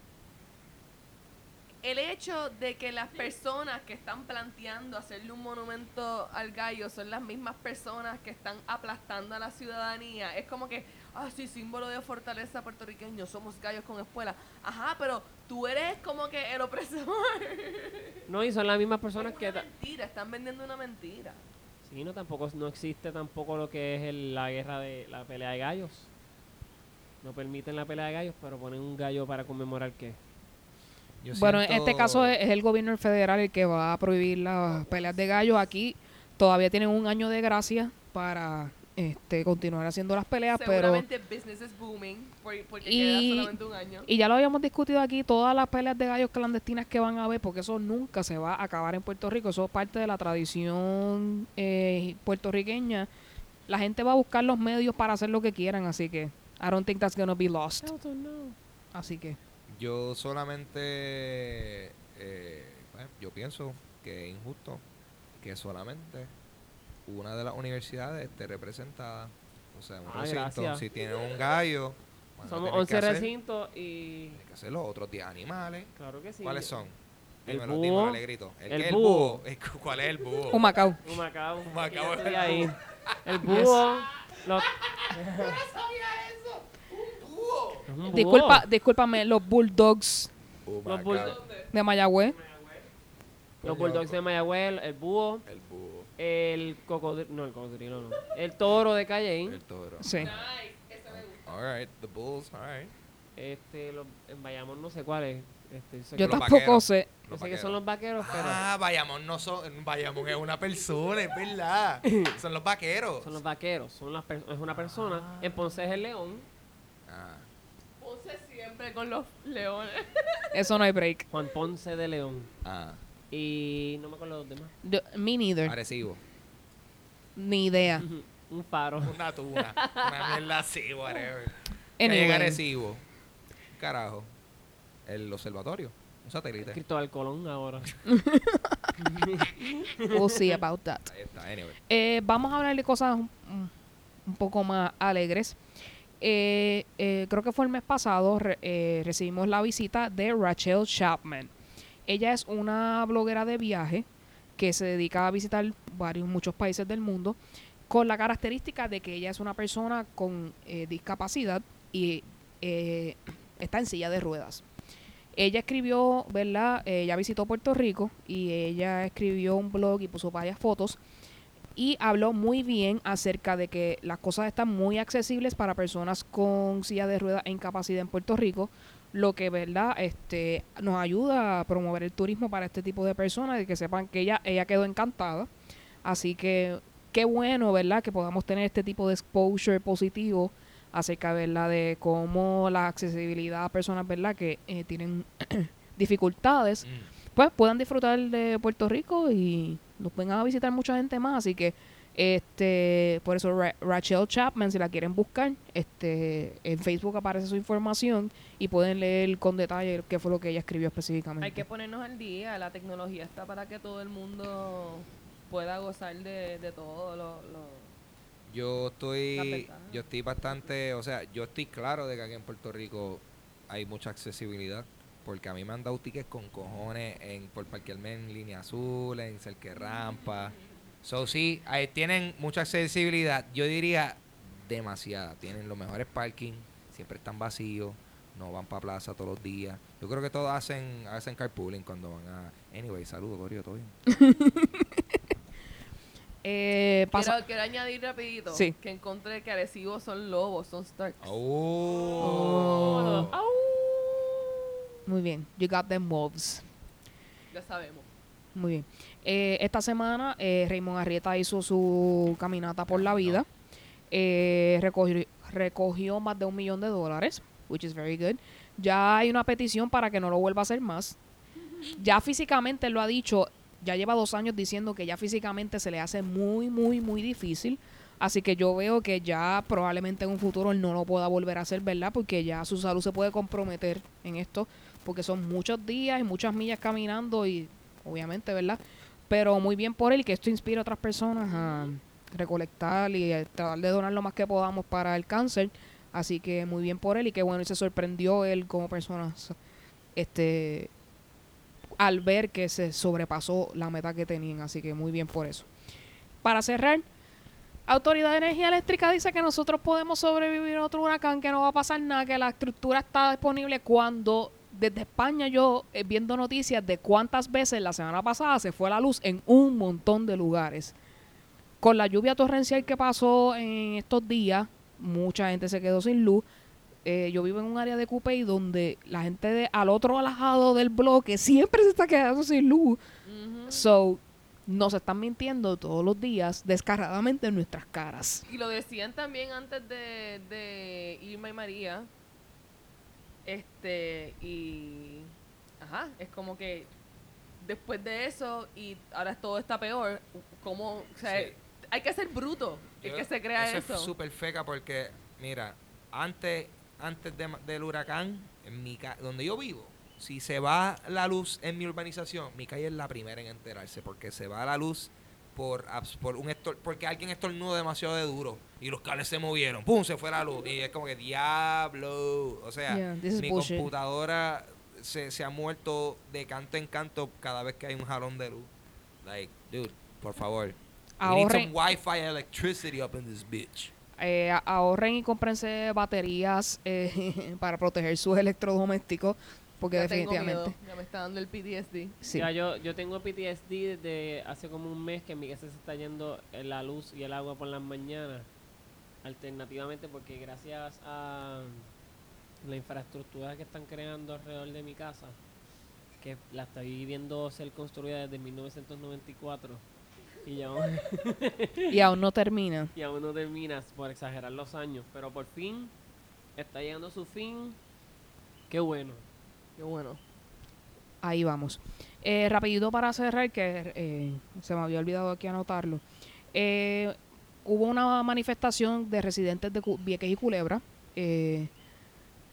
Speaker 2: el hecho de que las personas que están planteando hacerle un monumento al gallo son las mismas personas que están aplastando a la ciudadanía, es como que, ah, sí, símbolo de fortaleza puertorriqueño, somos gallos con espuela. Ajá, pero tú eres como que el opresor.
Speaker 3: No, y son las mismas personas
Speaker 2: es
Speaker 3: que...
Speaker 2: una mentira, están vendiendo una mentira.
Speaker 3: Sí, no, tampoco no existe tampoco lo que es el- la guerra de la pelea de gallos. No permiten la pelea de gallos, pero ponen un gallo para conmemorar qué.
Speaker 4: Yo
Speaker 1: Bueno, en
Speaker 4: siento-
Speaker 1: este caso es, es el gobierno federal el que va a prohibir las peleas de gallos. Aquí todavía tienen un año de gracia para este, continuar haciendo las peleas, pero...
Speaker 2: Seguramente business is booming por- porque
Speaker 1: Y-
Speaker 2: queda solamente un año.
Speaker 1: Y ya lo habíamos discutido aquí, todas las peleas de gallos clandestinas que van a haber, porque eso nunca se va a acabar en Puerto Rico, eso es parte de la tradición eh, puertorriqueña. La gente va a buscar los medios para hacer lo que quieran, así que I don't think that's gonna be lost. Así que
Speaker 4: Yo solamente, eh, bueno, yo pienso que es injusto que solamente una de las universidades esté representada. O sea, un
Speaker 3: Ah,
Speaker 4: recinto,
Speaker 3: gracias.
Speaker 4: si tiene un gallo,
Speaker 3: Somos
Speaker 4: tener
Speaker 3: 11
Speaker 4: que hacer-
Speaker 3: recintos y...
Speaker 4: Tiene que hacer los otros 10 animales.
Speaker 3: Claro que sí.
Speaker 4: ¿Cuáles son?
Speaker 3: El
Speaker 4: Dímelo,
Speaker 3: búho.
Speaker 4: dímelo, Alegrito. ¿El,
Speaker 3: El
Speaker 4: qué?
Speaker 3: búho.
Speaker 4: El ¿Cuál es el búho?
Speaker 1: un Macao.
Speaker 3: Un Macao.
Speaker 4: Un Macao el
Speaker 3: ahí. El búho. los- Es un búho.
Speaker 1: Disculpa, discúlpame, los Bulldogs
Speaker 4: Oh
Speaker 3: Los
Speaker 4: God.
Speaker 3: bull-
Speaker 1: de Mayagüez.
Speaker 3: Los
Speaker 4: Coño,
Speaker 3: bulldogs de Mayagüez, el búho,
Speaker 4: El búho.
Speaker 3: El cocodrilo, no, el cocodrilo no. El toro de Calle,
Speaker 4: El toro.
Speaker 1: Sí.
Speaker 2: Nice, me gusta.
Speaker 4: Alright, the bulls, alright.
Speaker 3: este, los, en Bayamón no sé cuál es. Este, sé
Speaker 1: Yo
Speaker 3: que-
Speaker 1: tampoco
Speaker 4: vaqueros.
Speaker 1: sé.
Speaker 3: yo sé que
Speaker 4: vaqueros.
Speaker 3: son los vaqueros, pero
Speaker 4: Ah, Bayamón no son. Bayamón es una persona, es verdad. son los vaqueros.
Speaker 3: son los vaqueros, son las per- es una persona. En Ponce es el león,
Speaker 4: Ah,
Speaker 2: Ponce siempre con los leones.
Speaker 1: Eso no hay break.
Speaker 3: Juan Ponce de León.
Speaker 4: ah.
Speaker 3: Y no me acuerdo los demás.
Speaker 1: Yo- me neither.
Speaker 4: Arecibo.
Speaker 1: Ni idea.
Speaker 3: Un faro.
Speaker 4: Una tuna. Una mierda así, whatever. Calle
Speaker 1: Anyway.
Speaker 4: Arecibo. Carajo. El observatorio. Un satélite.
Speaker 3: Cristóbal Colón ahora.
Speaker 1: We'll see about that.
Speaker 4: Ahí está, anyway.
Speaker 1: Eh, vamos a hablar de cosas un, un poco más alegres. Eh, eh, creo que fue el mes pasado, re- eh, recibimos la visita de Rachel Chapman. Ella es una bloguera de viaje que se dedica a visitar varios, muchos países del mundo, con la característica de que ella es una persona con eh, discapacidad y eh, está en silla de ruedas. Ella escribió, ¿verdad? Ella visitó Puerto Rico y ella escribió un blog y puso varias fotos y habló muy bien acerca de que las cosas están muy accesibles para personas con silla de ruedas e incapacidad en Puerto Rico, lo que verdad este nos ayuda a promover el turismo para este tipo de personas y que sepan que ella ella quedó encantada. Así que qué bueno, ¿verdad? Que podamos tener este tipo de exposure positivo acerca, ¿verdad? De cómo la accesibilidad a personas, ¿verdad? Que eh, tienen dificultades
Speaker 4: Mm.
Speaker 1: pues puedan disfrutar de Puerto Rico y nos vengan a visitar mucha gente más así que este por eso Ra- Rachel Chapman si la quieren buscar este en Facebook aparece su información y pueden leer con detalle qué fue lo que ella escribió específicamente
Speaker 2: Hay que ponernos al día. La tecnología está para que todo el mundo pueda gozar de, de todo lo, lo-
Speaker 4: Yo estoy, yo estoy bastante, o sea, yo estoy claro de que aquí en Puerto Rico hay mucha accesibilidad, porque a mí me han dado tickets con cojones en, por parquearme en línea azul, en cerque rampa. So sí, ahí tienen mucha accesibilidad, yo diría demasiada. Tienen los mejores parking, siempre están vacíos, no van para plaza todos los días. Yo creo que todos hacen, hacen carpooling cuando van a... Anyway, saludos, Corio, todo bien.
Speaker 1: Eh, pasa-
Speaker 2: Quiero, quiero añadir rapidito
Speaker 1: Sí.
Speaker 2: que encontré que Arecibo son lobos, son Starks.
Speaker 4: Oh.
Speaker 1: Muy bien you got them wolves
Speaker 2: Ya sabemos.
Speaker 1: muy bien Eh, esta semana eh, Raymond Arrieta hizo su caminata por la vida eh, recogió, recogió más de un millón de dólares, which is very good. Ya hay una petición para que no lo vuelva a hacer más. Ya físicamente lo ha dicho, ya lleva dos años diciendo que ya físicamente se le hace muy, muy, muy difícil. Así que yo veo que ya probablemente en un futuro él no lo pueda volver a hacer, ¿verdad? Porque ya su salud se puede comprometer en esto, porque son muchos días y muchas millas caminando y obviamente, ¿verdad? Pero muy bien por él y que esto inspire a otras personas a recolectar y a tratar de donar lo más que podamos para el cáncer. Así que muy bien por él y que bueno, y se sorprendió él como persona este al ver que se sobrepasó la meta que tenían. Así que muy bien por eso. Para cerrar, Autoridad de Energía Eléctrica dice que nosotros podemos sobrevivir a otro huracán, que no va a pasar nada, que la estructura está disponible cuando desde España yo eh, viendo noticias de cuántas veces la semana pasada se fue la luz en un montón de lugares. Con la lluvia torrencial que pasó en estos días, mucha gente se quedó sin luz. Eh, yo vivo en un área de Coupey donde la gente de, al otro lado del bloque siempre se está quedando sin luz.
Speaker 2: Ujú.
Speaker 1: So, nos están mintiendo todos los días descaradamente en nuestras caras.
Speaker 2: Y lo decían también antes de, de Irma y María. Este, y. Ajá, es como que después de eso y ahora todo está peor. ¿Cómo? O sea,
Speaker 4: Sí.
Speaker 2: hay que ser bruto el
Speaker 4: Yo-
Speaker 2: que se crea
Speaker 4: eso.
Speaker 2: eso.
Speaker 4: es súper feca porque, mira, antes, antes de- del huracán, en mi ca- donde yo vivo, si se va la luz en mi urbanización, mi calle es la primera en enterarse porque se va la luz por, por un estor- porque alguien estornudó demasiado de duro y los cables se movieron, ¡pum! se fue la luz y es como que diablo, o sea,
Speaker 1: Yeah,
Speaker 4: mi
Speaker 1: bullshit.
Speaker 4: computadora se, se ha muerto de canto en canto cada vez que hay un jalón de luz. Like, dude, por favor. We need
Speaker 1: Ahorren,
Speaker 4: some Wi-Fi electricity up in this bitch.
Speaker 1: eh, ahorren y cómprense baterías eh, para proteger sus electrodomésticos, porque
Speaker 2: Ya tengo
Speaker 1: definitivamente.
Speaker 2: miedo, ya me está dando el PTSD.
Speaker 1: Sí.
Speaker 3: Ya yo, yo tengo PTSD desde hace como un mes que en mi casa se está yendo eh, la luz y el agua por las mañanas. Alternativamente porque gracias a la infraestructura que están creando alrededor de mi casa, que la estoy viendo ser construida desde 1994 y ya aún,
Speaker 1: Y aún no termina.
Speaker 3: y aún no terminas por exagerar los años, pero por fin está llegando a su fin. Qué bueno.
Speaker 2: Qué bueno.
Speaker 1: Ahí vamos. Eh, rapidito para cerrar, que eh, se me había olvidado aquí anotarlo. Eh, hubo una manifestación de residentes de Vieques y Culebra eh,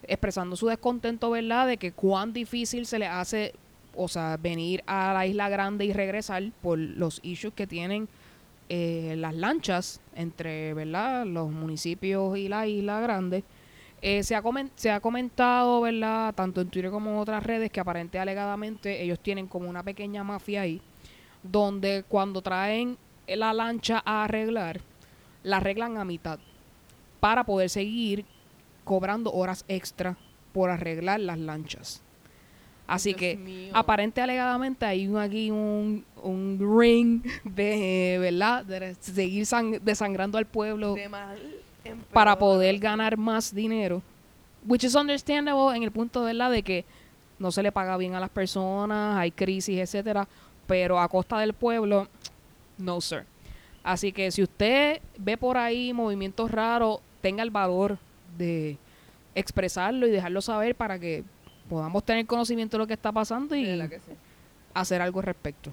Speaker 1: expresando su descontento, ¿verdad?, de que cuán difícil se les hace, o sea, venir a la Isla Grande y regresar por los issues que tienen eh, las lanchas entre, ¿verdad?, los municipios y la Isla Grande. Eh, se, ha se ha comentado, ¿verdad?, tanto en Twitter como en otras redes, que aparente alegadamente ellos tienen como una pequeña mafia ahí, donde cuando traen la lancha a arreglar, la arreglan a mitad para poder seguir cobrando horas extra por arreglar las lanchas. Así
Speaker 2: Dios
Speaker 1: que
Speaker 2: mío.
Speaker 1: aparente alegadamente hay un, aquí un, un ring de, ¿verdad?, de seguir sang- desangrando al pueblo
Speaker 2: De mal
Speaker 1: para poder ganar más dinero. Which is understandable en el punto ¿verdad? de que no se le paga bien a las personas, hay crisis, etcétera, pero a costa del pueblo, no sir. Así que si usted ve por ahí movimientos raros, tenga el valor de expresarlo y dejarlo saber para que podamos tener conocimiento de lo que está pasando y
Speaker 2: sí.
Speaker 1: hacer algo al respecto.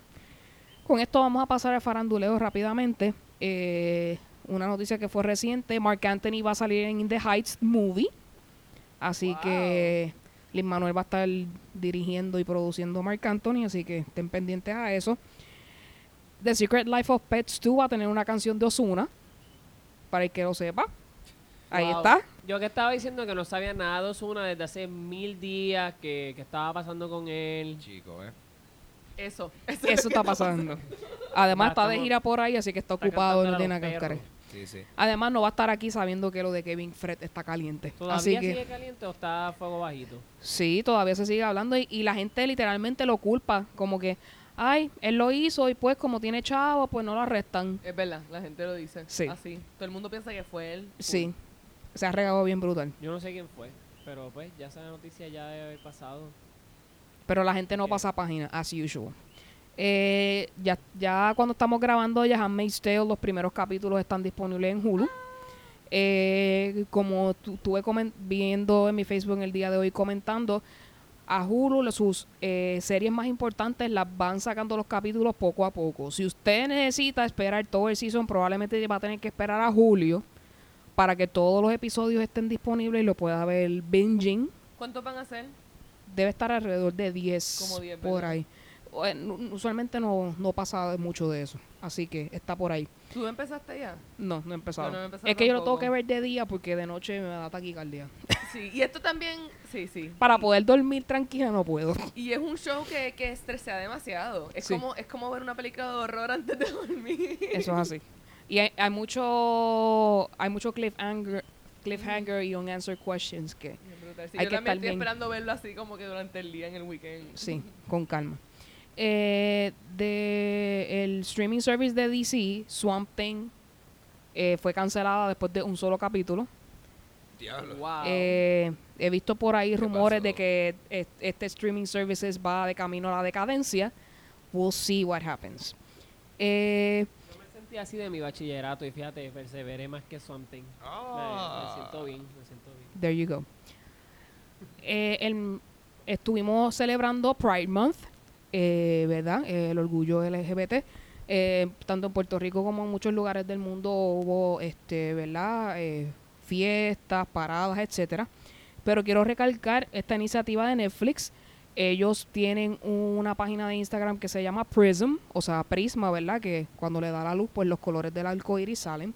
Speaker 1: Con esto vamos a pasar al faranduleo rápidamente. Eh, una noticia que fue reciente, Mark Anthony va a salir en In the Heights Movie. Así
Speaker 2: Wow.
Speaker 1: que Lin Manuel va a estar dirigiendo y produciendo Mark Anthony, así que estén pendientes a eso. The Secret Life of Pets 2 va a tener una canción de Osuna, para el que lo sepa. Ahí
Speaker 3: Wow.
Speaker 1: está.
Speaker 3: Yo que estaba diciendo que no sabía nada de Ozuna desde hace mil días, que, que estaba pasando con él.
Speaker 4: Chico, eh.
Speaker 2: Eso. Eso,
Speaker 1: Eso está pasando. Además
Speaker 3: Ya
Speaker 1: está de gira por ahí, así que está
Speaker 3: está
Speaker 1: ocupado, no tiene que.
Speaker 4: Sí, sí.
Speaker 1: Además, no va a estar aquí sabiendo que lo de Kevin Fred está caliente.
Speaker 3: ¿Todavía
Speaker 1: Así que
Speaker 3: sigue caliente o está a fuego bajito?
Speaker 1: sí, todavía se sigue hablando y, y la gente literalmente lo culpa. Como que, ay, él lo hizo y pues como tiene chavo, pues no lo arrestan.
Speaker 2: Es verdad, la gente lo dice.
Speaker 1: Sí.
Speaker 2: Así. Todo el mundo piensa que fue él.
Speaker 1: Sí, se ha regado bien brutal.
Speaker 3: Yo no sé quién fue, pero pues ya esa noticia ya debe haber pasado.
Speaker 1: Pero la gente no pasa página, as usual. Eh, ya, ya cuando estamos grabando ya Handmaid's Tale, los primeros capítulos están disponibles en Hulu. Eh, como tu- estuve viendo en mi Facebook en el día de hoy comentando, a Hulu sus eh, series más importantes las van sacando los capítulos poco a poco. Si usted necesita esperar todo el season, probablemente va a tener que esperar a julio para que todos los episodios estén disponibles y lo pueda ver binging
Speaker 2: ¿Cuántos van a ser?
Speaker 1: debe estar alrededor de 10
Speaker 2: Como 10,
Speaker 1: por
Speaker 2: ¿verdad?
Speaker 1: ahí. Usualmente no, no pasa mucho de eso, así que está por ahí.
Speaker 2: ¿Tú empezaste ya?
Speaker 1: No, no he empezado.
Speaker 2: No he empezado
Speaker 1: es que yo lo tengo que ver de día porque de noche me da taquicardia.
Speaker 2: Sí, y esto también, sí, sí.
Speaker 1: Para poder dormir tranquila no puedo.
Speaker 2: Y es un show que, que estresea demasiado. Es
Speaker 1: Sí.
Speaker 2: como es como ver una película de horror antes de dormir.
Speaker 1: Eso es así. Y hay, hay mucho hay mucho cliffhanger, cliffhanger y unanswered questions que.
Speaker 2: Sí,
Speaker 1: Hay
Speaker 2: yo
Speaker 1: que
Speaker 2: también
Speaker 1: estar
Speaker 2: estoy
Speaker 1: bien.
Speaker 2: esperando verlo así como que durante el día en el weekend.
Speaker 1: sí, con calma. Eh, de el streaming service de DC, Swamp Thing, eh, fue cancelada después de un solo capítulo.
Speaker 4: Diablo.
Speaker 3: Wow.
Speaker 1: Eh, he visto por ahí
Speaker 4: ¿Qué
Speaker 1: rumores
Speaker 4: pasó?
Speaker 1: de que es- este streaming services va de camino a la decadencia. We'll see what happens. Eh,
Speaker 3: Yo me sentí así de mi bachillerato y fíjate, perseveré más que something. Me,
Speaker 4: Ah.
Speaker 3: me siento bien, me siento bien.
Speaker 1: There you go. Eh, el- estuvimos celebrando Pride Month, eh, ¿verdad? Eh, el orgullo LGBT. Eh, tanto en Puerto Rico como en muchos lugares del mundo hubo, este, ¿verdad? Eh, fiestas, paradas, etcétera. Pero quiero recalcar esta iniciativa de Netflix. Ellos tienen una página de Instagram que se llama Prism, o sea, Prisma, ¿verdad? Que cuando le da la luz, pues los colores del arco iris salen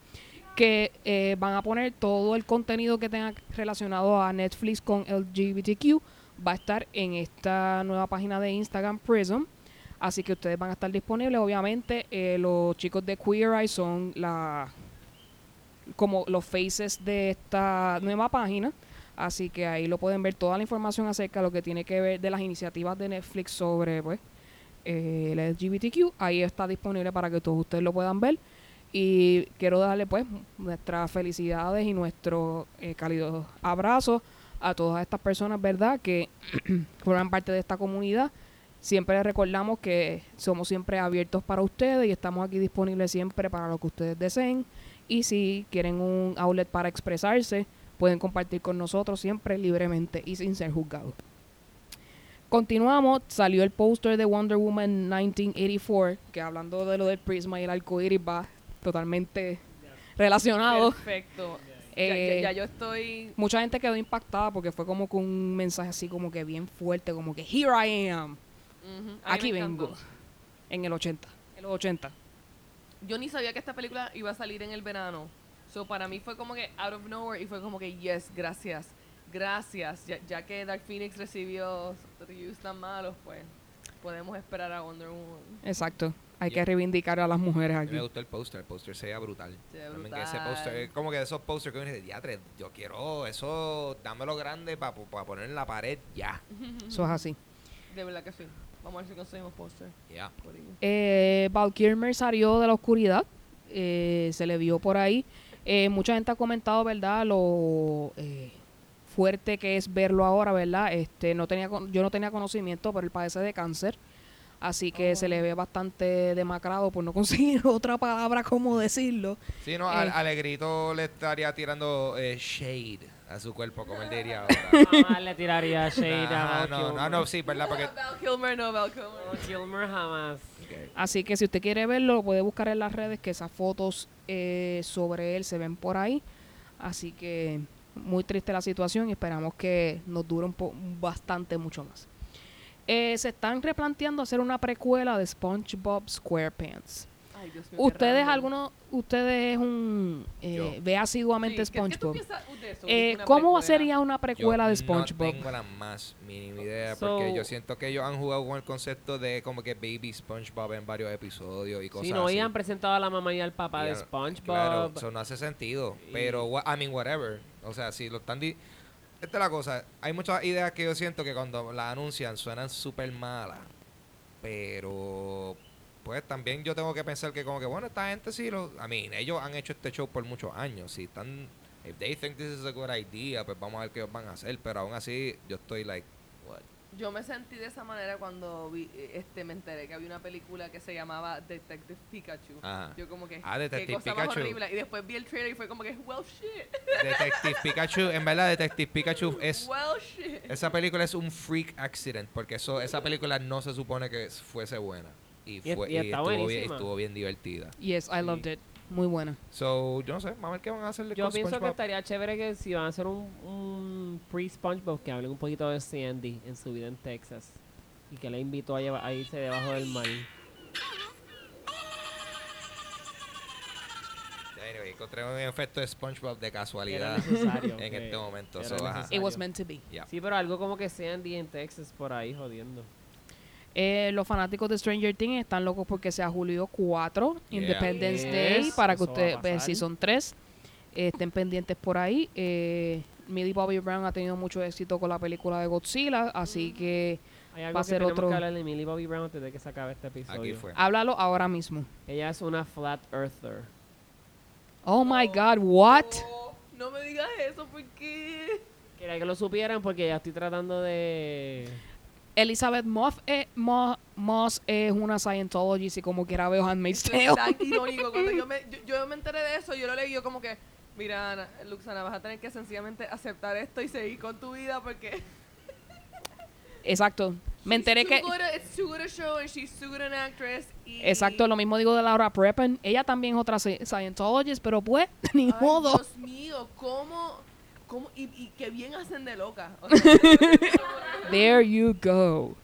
Speaker 1: que van a poner todo el contenido que tenga relacionado a Netflix con LGBTQ va a estar en esta nueva página de Instagram Prism. Así que ustedes van a estar disponibles. Obviamente eh, los chicos de Queer Eye son la como los faces de esta nueva página. Así que ahí lo pueden ver toda la información acerca de lo que tiene que ver de las iniciativas de Netflix sobre pues eh, el LGBTQ ahí está disponible para que todos ustedes lo puedan ver. Y quiero darle pues nuestras felicidades y nuestro eh, cálido abrazo a todas estas personas, ¿verdad? Que forman parte de esta comunidad. Siempre les recordamos que somos siempre abiertos para ustedes y estamos aquí disponibles siempre para lo que ustedes deseen. Y si quieren un outlet para expresarse, pueden compartir con nosotros siempre libremente y sin ser juzgados. Continuamos, salió el póster de Wonder Woman 1984, que hablando de lo del prisma y el arco iris va totalmente relacionado.
Speaker 2: Perfecto.
Speaker 1: Eh,
Speaker 2: ya, ya- ya yo estoy.
Speaker 1: Mucha gente quedó impactada porque fue como con un mensaje así como que bien fuerte, como que Here I am, aquí vengo,
Speaker 2: encantó.
Speaker 1: en el 80, en los 80.
Speaker 2: Yo ni sabía que esta película iba a salir en el verano. So para mí fue como que out of nowhere y fue como que yes, gracias. Gracias. Ya, ya que Dark Phoenix recibió reviews tan malos, pues podemos esperar a Wonder Woman.
Speaker 1: Exacto, hay que reivindicar a las mujeres aquí.
Speaker 4: me gustó el póster, el póster se veía brutal.
Speaker 2: Se ve
Speaker 4: También que ese
Speaker 2: brutal.
Speaker 4: póster, es como que de esos pósters que uno dice, diatre, yo quiero eso, dámelo grande para poner en la pared ya.
Speaker 1: Eso es así.
Speaker 2: De verdad que sí. Vamos a ver si conseguimos póster.
Speaker 4: Ya.
Speaker 2: ahí.
Speaker 1: Eh, Val Kilmer salió de la oscuridad, eh, se le vio por ahí. Eh, mucha gente ha comentado, ¿verdad? Lo eh, fuerte que es verlo ahora, ¿verdad? Este, no tenía, con- yo no tenía conocimiento, pero él padece de cáncer. Así que
Speaker 2: Oh.
Speaker 1: se le ve bastante demacrado por no conseguir otra palabra como decirlo.
Speaker 4: Sí, no,
Speaker 1: Eh.
Speaker 4: al- Alegrito le estaría tirando eh, shade a su cuerpo, como él diría ahora.
Speaker 3: Jamás le tiraría shade
Speaker 4: Ajá,
Speaker 3: a
Speaker 4: no,
Speaker 3: Val
Speaker 4: no, no, sí, ¿verdad? Porque
Speaker 2: Val Kilmer, no, Val Kilmer.
Speaker 3: Val Kilmer jamás.
Speaker 1: Así que si usted quiere verlo, lo puede buscar en las redes, que esas fotos eh, sobre él se ven por ahí. Así que muy triste la situación y esperamos que nos dure un po- bastante, mucho más. Eh, se están replanteando hacer una precuela de SpongeBob SquarePants.
Speaker 2: Ay, Dios mío, qué
Speaker 1: ¿Ustedes,
Speaker 2: random.
Speaker 1: alguno, ustedes es un... eh, ve asiduamente
Speaker 2: Sí, ¿qué- ¿Qué tú
Speaker 1: SpongeBob?
Speaker 2: piensas de eso?
Speaker 1: Eh, ¿Cómo
Speaker 2: precuela?
Speaker 1: sería una precuela
Speaker 4: yo
Speaker 1: de SpongeBob?
Speaker 4: No tengo la más mínima idea,
Speaker 3: So-
Speaker 4: porque yo siento que ellos han jugado con el concepto de como que Baby SpongeBob en varios episodios y cosas
Speaker 3: Si no
Speaker 4: así.
Speaker 3: habían presentado a la mamá y al papá
Speaker 4: Y
Speaker 3: de SpongeBob.
Speaker 4: Claro, eso no hace sentido.
Speaker 3: Y-
Speaker 4: Pero, I mean, whatever. O sea, si lo están... di- Esta es la cosa. Hay muchas ideas que yo siento que cuando las anuncian suenan súper malas. Pero, pues también yo tengo que pensar que como que, bueno, esta gente sí lo... I mean, ellos han hecho este show por muchos años. Si están... If they think this is a good idea, pues vamos a ver qué ellos van a hacer. Pero aún así, yo estoy like?
Speaker 2: Yo me sentí de esa manera cuando vi, este, me enteré que había una película que se llamaba Detective Pikachu.
Speaker 4: Ajá.
Speaker 2: Yo como que,
Speaker 4: Ah,
Speaker 2: qué
Speaker 4: Detective
Speaker 2: cosa más
Speaker 4: Pikachu.
Speaker 2: horrible. Y después vi el trailer y fue como que, well, shit.
Speaker 4: Detective Pikachu, en verdad, Detective Pikachu es...
Speaker 2: well, shit.
Speaker 4: Esa película es un freak accident porque eso esa película no se supone que fuese buena y, fue,
Speaker 3: y
Speaker 4: y
Speaker 3: está
Speaker 4: estuvo, bien, estuvo bien divertida.
Speaker 1: Yes, I
Speaker 3: Sí.
Speaker 1: loved it. Muy buena.
Speaker 4: So, yo no sé, vamos a ver qué van a hacerle
Speaker 3: Yo
Speaker 4: con
Speaker 3: pienso que estaría chévere que si van a hacer un, un pre-SpongeBob que hablen un poquito de Sandy en su vida en Texas y que le invitó a, llevar, a irse debajo del mar.
Speaker 4: Anyway, encontré un efecto de SpongeBob de
Speaker 3: Era
Speaker 4: casualidad
Speaker 3: necesario.
Speaker 4: en
Speaker 3: que
Speaker 4: este momento.
Speaker 3: era
Speaker 4: so, ajá.
Speaker 3: necesario.
Speaker 1: It was meant to be.
Speaker 4: Yeah.
Speaker 3: Sí, pero algo como que Sandy en Texas por ahí jodiendo.
Speaker 1: Eh, los fanáticos de Stranger Things están locos porque sea julio 4,
Speaker 4: Yeah.
Speaker 1: Independence
Speaker 3: Yes,
Speaker 1: Day, para que
Speaker 3: eso
Speaker 1: ustedes,
Speaker 3: pasar.
Speaker 1: si son tres, eh, estén pendientes por ahí. Eh, Millie Bobby Brown ha tenido mucho éxito con la película de Godzilla, así que
Speaker 3: Hay algo
Speaker 1: Va a
Speaker 3: que
Speaker 1: ser otro-
Speaker 3: que hablar de Millie Bobby Brown antes de que se acabe este episodio.
Speaker 4: Aquí fue.
Speaker 1: háblalo ahora mismo.
Speaker 3: Ella es una flat earther.
Speaker 1: Oh my God, what?
Speaker 2: No, no me digas eso, ¿por qué?
Speaker 3: Quería que lo supieran porque ya estoy tratando de...
Speaker 1: Elizabeth Moss, eh, Mo- Moss es una Scientologist y como quiera veo Handmaid's Tale.
Speaker 2: tan irónico. Cuando yo me, yo, yo me enteré de eso, yo lo leí yo como que, mira, Ana, Luxana, vas a tener que sencillamente aceptar esto y seguir con tu vida porque...
Speaker 1: Exacto. Me enteré que... Exacto, lo mismo digo de Laura Prepon. Ella también es otra Sci- Scientologist, pero pues, ni
Speaker 2: Ay,
Speaker 1: modo.
Speaker 2: Dios mío, cómo... cómo y, y qué bien hacen de loca. O sea,
Speaker 1: There you go.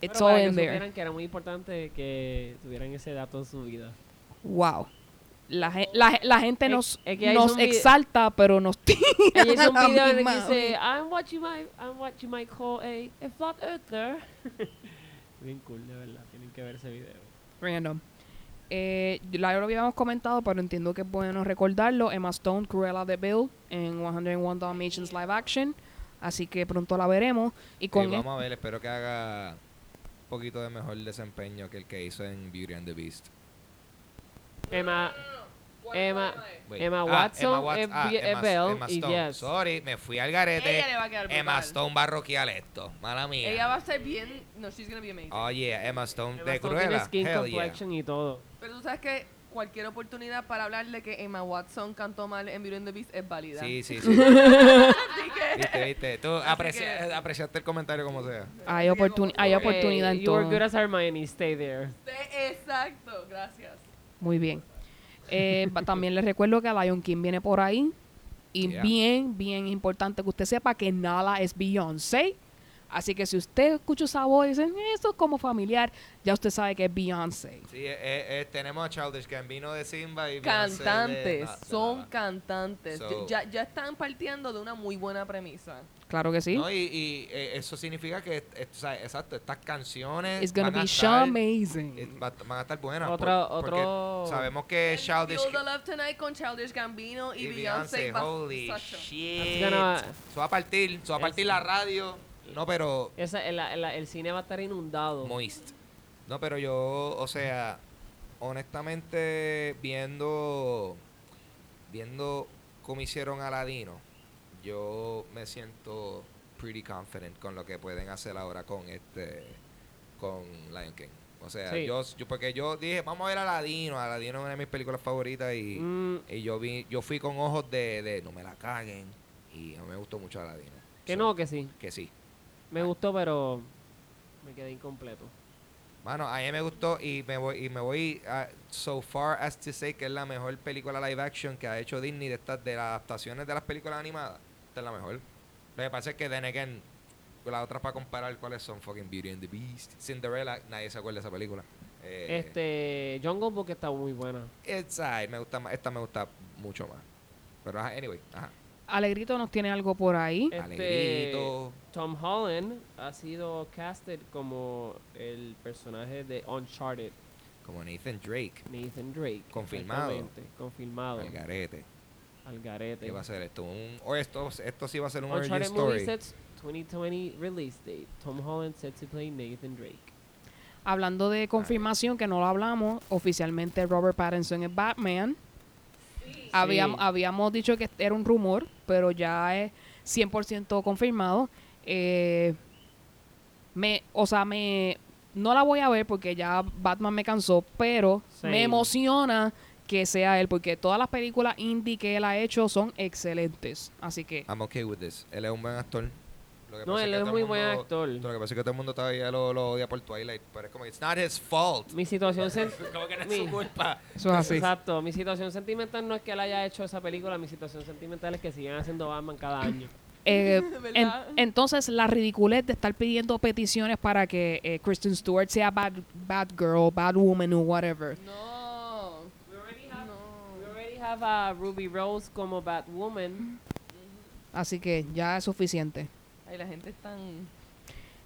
Speaker 1: It's
Speaker 3: Pero
Speaker 1: all in there.
Speaker 3: que era muy importante que tuvieran ese dato en su vida.
Speaker 1: Wow. La, la, la gente
Speaker 3: Es-
Speaker 1: nos,
Speaker 3: es que hay
Speaker 1: nos exalta, pero nos tira
Speaker 3: Ella hizo un
Speaker 1: a la
Speaker 3: video en el que
Speaker 1: misma
Speaker 3: dice. I'm what you might, I'm what you might call a, a flat earther. Bien cool, de verdad. Tienen que ver ese video.
Speaker 1: Random. Eh, la lo habíamos comentado, pero entiendo que es bueno recordarlo. Emma Stone, Cruella de Bill en 101 Dalmatians live action. Así que pronto la veremos. Y
Speaker 4: Sí,
Speaker 1: con
Speaker 4: vamos a ver, espero que haga un poquito de mejor desempeño que el que hizo en Beauty and the Beast.
Speaker 3: Emma, Emma,
Speaker 4: Wait.
Speaker 3: Emma
Speaker 4: Ah,
Speaker 3: Watson
Speaker 4: Emma Watson. Ah,
Speaker 3: es
Speaker 4: Emma-
Speaker 3: Belle
Speaker 4: Emma
Speaker 3: y
Speaker 4: Stone.
Speaker 3: Yes.
Speaker 4: Sorry, me fui al garete.
Speaker 2: ella le va a quedar
Speaker 4: Emma
Speaker 2: brutal.
Speaker 4: Stone va a rockear esto. Mala mía.
Speaker 2: Ella va a ser bien... No, she's gonna be amazing.
Speaker 4: Oh yeah, Emma Stone
Speaker 3: Emma
Speaker 4: de
Speaker 3: Stone
Speaker 4: Cruella.
Speaker 3: tiene skin
Speaker 4: Hell yeah.
Speaker 3: complexion y todo.
Speaker 2: Pero tú sabes que cualquier oportunidad para hablar de que Emma Watson cantó mal en Beauty and the Beast es válida.
Speaker 4: Sí, sí, sí.
Speaker 2: Así que...
Speaker 4: viste, viste. Tú aprecia-
Speaker 2: que-
Speaker 4: apreciaste el comentario como sea.
Speaker 1: hay, hay oportunidad en
Speaker 3: you were
Speaker 1: todo.
Speaker 3: good as Hermione, stay there.
Speaker 2: Exacto, gracias.
Speaker 1: Muy bien. Eh, también les recuerdo que Lion King viene por ahí. Y
Speaker 4: Yeah.
Speaker 1: bien, bien importante que usted sepa que Nala es Beyoncé. Así que si usted escucha esa voz y dice, esto es como familiar, ya usted sabe que es Beyoncé.
Speaker 4: Sí, eh, eh, tenemos a Childish Gambino de Simba y Beyoncé de-
Speaker 2: Cantantes,
Speaker 4: na- de
Speaker 2: son cantantes.
Speaker 4: So-
Speaker 2: ya, ya están partiendo de una muy buena premisa.
Speaker 1: Claro que sí.
Speaker 4: No, y, y, eh, eso significa que, eh, o sea, exacto, estas canciones
Speaker 1: It's gonna
Speaker 4: van a
Speaker 1: be
Speaker 4: estar-
Speaker 1: amazing.
Speaker 4: eh, va- van a estar buenas.
Speaker 3: Otro-
Speaker 4: por-
Speaker 3: otro-
Speaker 4: Sabemos que Childish
Speaker 2: Feel the Love Tonight con Childish Gambino y,
Speaker 4: y
Speaker 2: Beyoncé.
Speaker 4: Holy shit.
Speaker 3: Gonna-
Speaker 4: Eso va a partir, eso va a partir
Speaker 3: Eso.
Speaker 4: la radio. No, pero
Speaker 3: Esa, el, el- el cine va a estar inundado.
Speaker 4: moist. No, pero yo, o sea, honestamente, viendo, viendo cómo hicieron Aladino, yo me siento pretty confident con lo que pueden hacer ahora con este, con Lion King. O sea,
Speaker 3: Sí.
Speaker 4: yo, yo, porque yo dije, vamos a ver Aladino. Aladino es una de mis películas favoritas y,
Speaker 3: Mm,
Speaker 4: y yo vi, yo fui con ojos de, de no me la caguen y a mí me gustó mucho Aladino.
Speaker 3: que
Speaker 4: So,
Speaker 3: no, que sí.
Speaker 4: Que sí.
Speaker 3: Me gustó, pero me quedé incompleto.
Speaker 4: Mano, a mí me gustó y me voy y me voy a- so far as to say que es la mejor película live action que ha hecho Disney de estas de las adaptaciones de las películas animadas. Esta es la mejor. Lo que pasa es que then again, las otras para comparar cuáles son fucking Beauty and the Beast, Cinderella, nadie se acuerda de esa película. Eh,
Speaker 3: Este, Jungle Book está muy buena.
Speaker 4: It's alright, me gusta más, esta me gusta mucho más. Pero anyway, ajá.
Speaker 1: Alegrito nos tiene algo por ahí.
Speaker 3: Este,
Speaker 4: Alegrito.
Speaker 3: Tom Holland ha sido casted como el personaje de Uncharted,
Speaker 4: Como Nathan Drake,
Speaker 3: Nathan Drake.
Speaker 4: Confirmado.
Speaker 3: Confirmado.
Speaker 4: al garete.
Speaker 3: Al garete.
Speaker 4: ¿Qué va a ser esto? Un, o esto, esto sí va a ser un origin
Speaker 3: Uncharted movie
Speaker 4: story.
Speaker 3: sets 2020 release date. Tom Holland set to play Nathan Drake.
Speaker 1: Hablando de confirmación, que no lo hablamos, oficialmente Robert Pattinson es Batman. Habíamos,
Speaker 3: Sí.
Speaker 1: habíamos dicho que era un rumor, pero ya es 100% confirmado. Eh, me, o sea, me no la voy a ver porque ya Batman me cansó, pero me emociona que sea él, porque todas las películas indie que él ha hecho son excelentes. Así que
Speaker 4: I'm okay with this. Él es un buen actor. Lo que
Speaker 3: No,
Speaker 4: pasa
Speaker 3: él
Speaker 4: que
Speaker 3: es
Speaker 4: todo el
Speaker 3: muy buen
Speaker 4: mundo-
Speaker 3: actor.
Speaker 4: Lo que pasa es que todo el mundo todavía lo, lo odia por Twilight. Pero es como, it's not his fault.
Speaker 3: Mi situación sen-
Speaker 4: Como que no es
Speaker 3: mi-
Speaker 4: su culpa.
Speaker 1: eso es así.
Speaker 3: Exacto, mi situación sentimental no es que él haya hecho esa película, mi situación sentimental es que sigan haciendo Batman cada año.
Speaker 1: Eh, en- entonces, la ridiculez de estar pidiendo peticiones para que eh, Kristen Stewart sea bad, bad girl, bad woman o whatever.
Speaker 2: No.
Speaker 3: We already have,
Speaker 2: No.
Speaker 3: we already have a Ruby Rose como Batwoman.
Speaker 1: Así que ya es suficiente.
Speaker 2: Ay, la gente está en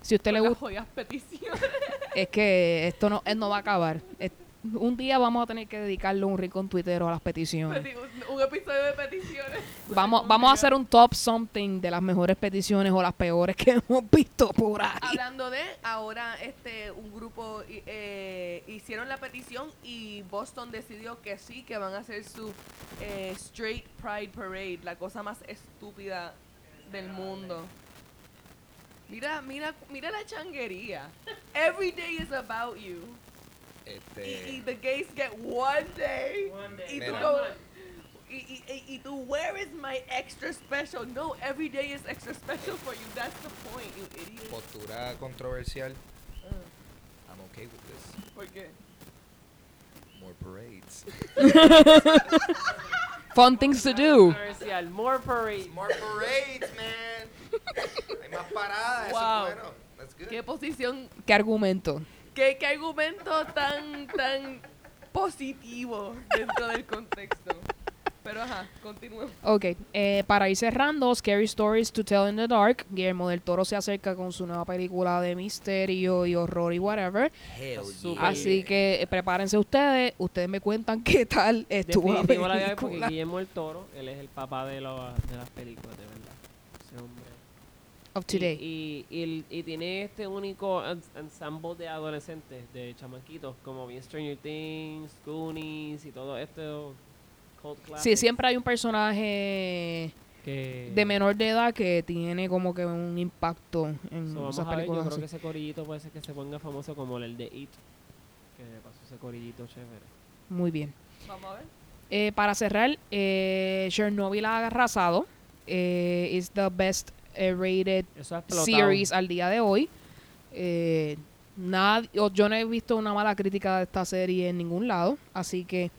Speaker 1: Si a usted le gusta,
Speaker 2: peticiones.
Speaker 1: es que esto no, no va a acabar. Es- un día vamos a tener que dedicarle un rincón tuitero a las peticiones.
Speaker 2: un, un episodio de peticiones.
Speaker 1: Vamos, vamos a hacer un top something de las mejores peticiones o las peores que hemos visto por ahí.
Speaker 2: Hablando de, ahora este un grupo eh, hicieron la petición y Boston decidió que sí, que van a hacer su eh, Straight Pride Parade, la cosa más estúpida del mundo. Mira, mira, mira la changuería. Every day is about you. Y, y
Speaker 4: Este,
Speaker 2: the gays get one day. Y tú
Speaker 4: Mira.
Speaker 2: como- y, y, y, y tú, where is my extra special? No, every day is extra special for you. That's the point, you idiot.
Speaker 4: postura controversial.
Speaker 2: Ah,
Speaker 4: I'm okay with this.
Speaker 2: ¿Por qué?
Speaker 4: More parades.
Speaker 1: Fun things to do.
Speaker 3: Comercial, more parade.
Speaker 4: More parades, man. Hay más paradas,
Speaker 2: Wow.
Speaker 4: eso es bueno. That's good.
Speaker 2: ¿Qué posición,
Speaker 1: ¿Qué argumento?
Speaker 2: qué, qué argumento tan, tan positivo dentro del contexto? Pero ajá, continuemos.
Speaker 1: Ok, eh, para ir cerrando, Scary Stories to Tell in the Dark. Guillermo del Toro se acerca con su nueva película de misterio y horror y whatever.
Speaker 4: Hell
Speaker 3: Super.
Speaker 4: yeah.
Speaker 1: Así que eh, prepárense ustedes. Ustedes me cuentan qué tal estuvo la
Speaker 3: porque
Speaker 1: película.
Speaker 3: Guillermo el Toro, él es el papá de, lo- de las películas, de verdad. Ese hombre.
Speaker 1: Of today.
Speaker 3: Y, y, y y tiene este único ens- ensemble de adolescentes, de chamaquitos, como bien Stranger Things, Goonies y todo esto.
Speaker 1: Sí, siempre hay un personaje
Speaker 3: que
Speaker 1: de menor de edad que tiene como que un impacto en
Speaker 3: So, vamos
Speaker 1: esas
Speaker 3: a ver, yo
Speaker 1: películas.
Speaker 3: creo que ese corillito puede ser que se ponga famoso como el de It. Que pasó ese corillito chévere.
Speaker 1: Muy bien.
Speaker 2: Vamos a ver.
Speaker 1: Eh, para cerrar, eh, Chernobyl ha arrasado. Eh, is the best eh, rated series al día de hoy. Eh, nadie, o yo no he visto una mala crítica de esta serie en ningún lado, así que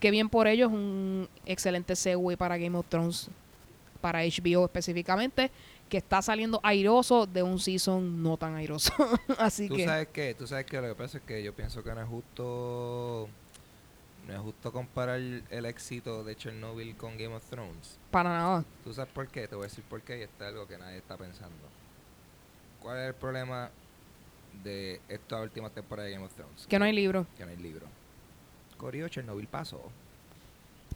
Speaker 1: qué bien por ellos, un excelente segue para Game of Thrones, para HBO específicamente, que está saliendo airoso de un season no tan airoso. así
Speaker 4: Tú
Speaker 1: que
Speaker 4: sabes que, tú sabes que lo que pasa es que yo pienso que no es justo, no es justo comparar el éxito de Chernobyl con Game of Thrones.
Speaker 1: para nada.
Speaker 4: ¿Tú sabes por qué? Te voy a decir por qué y está algo que nadie está pensando. ¿Cuál es el problema de esta última temporada de Game of Thrones?
Speaker 1: Que no hay libro.
Speaker 4: Que no hay libro. Corio, Chernobyl pasó.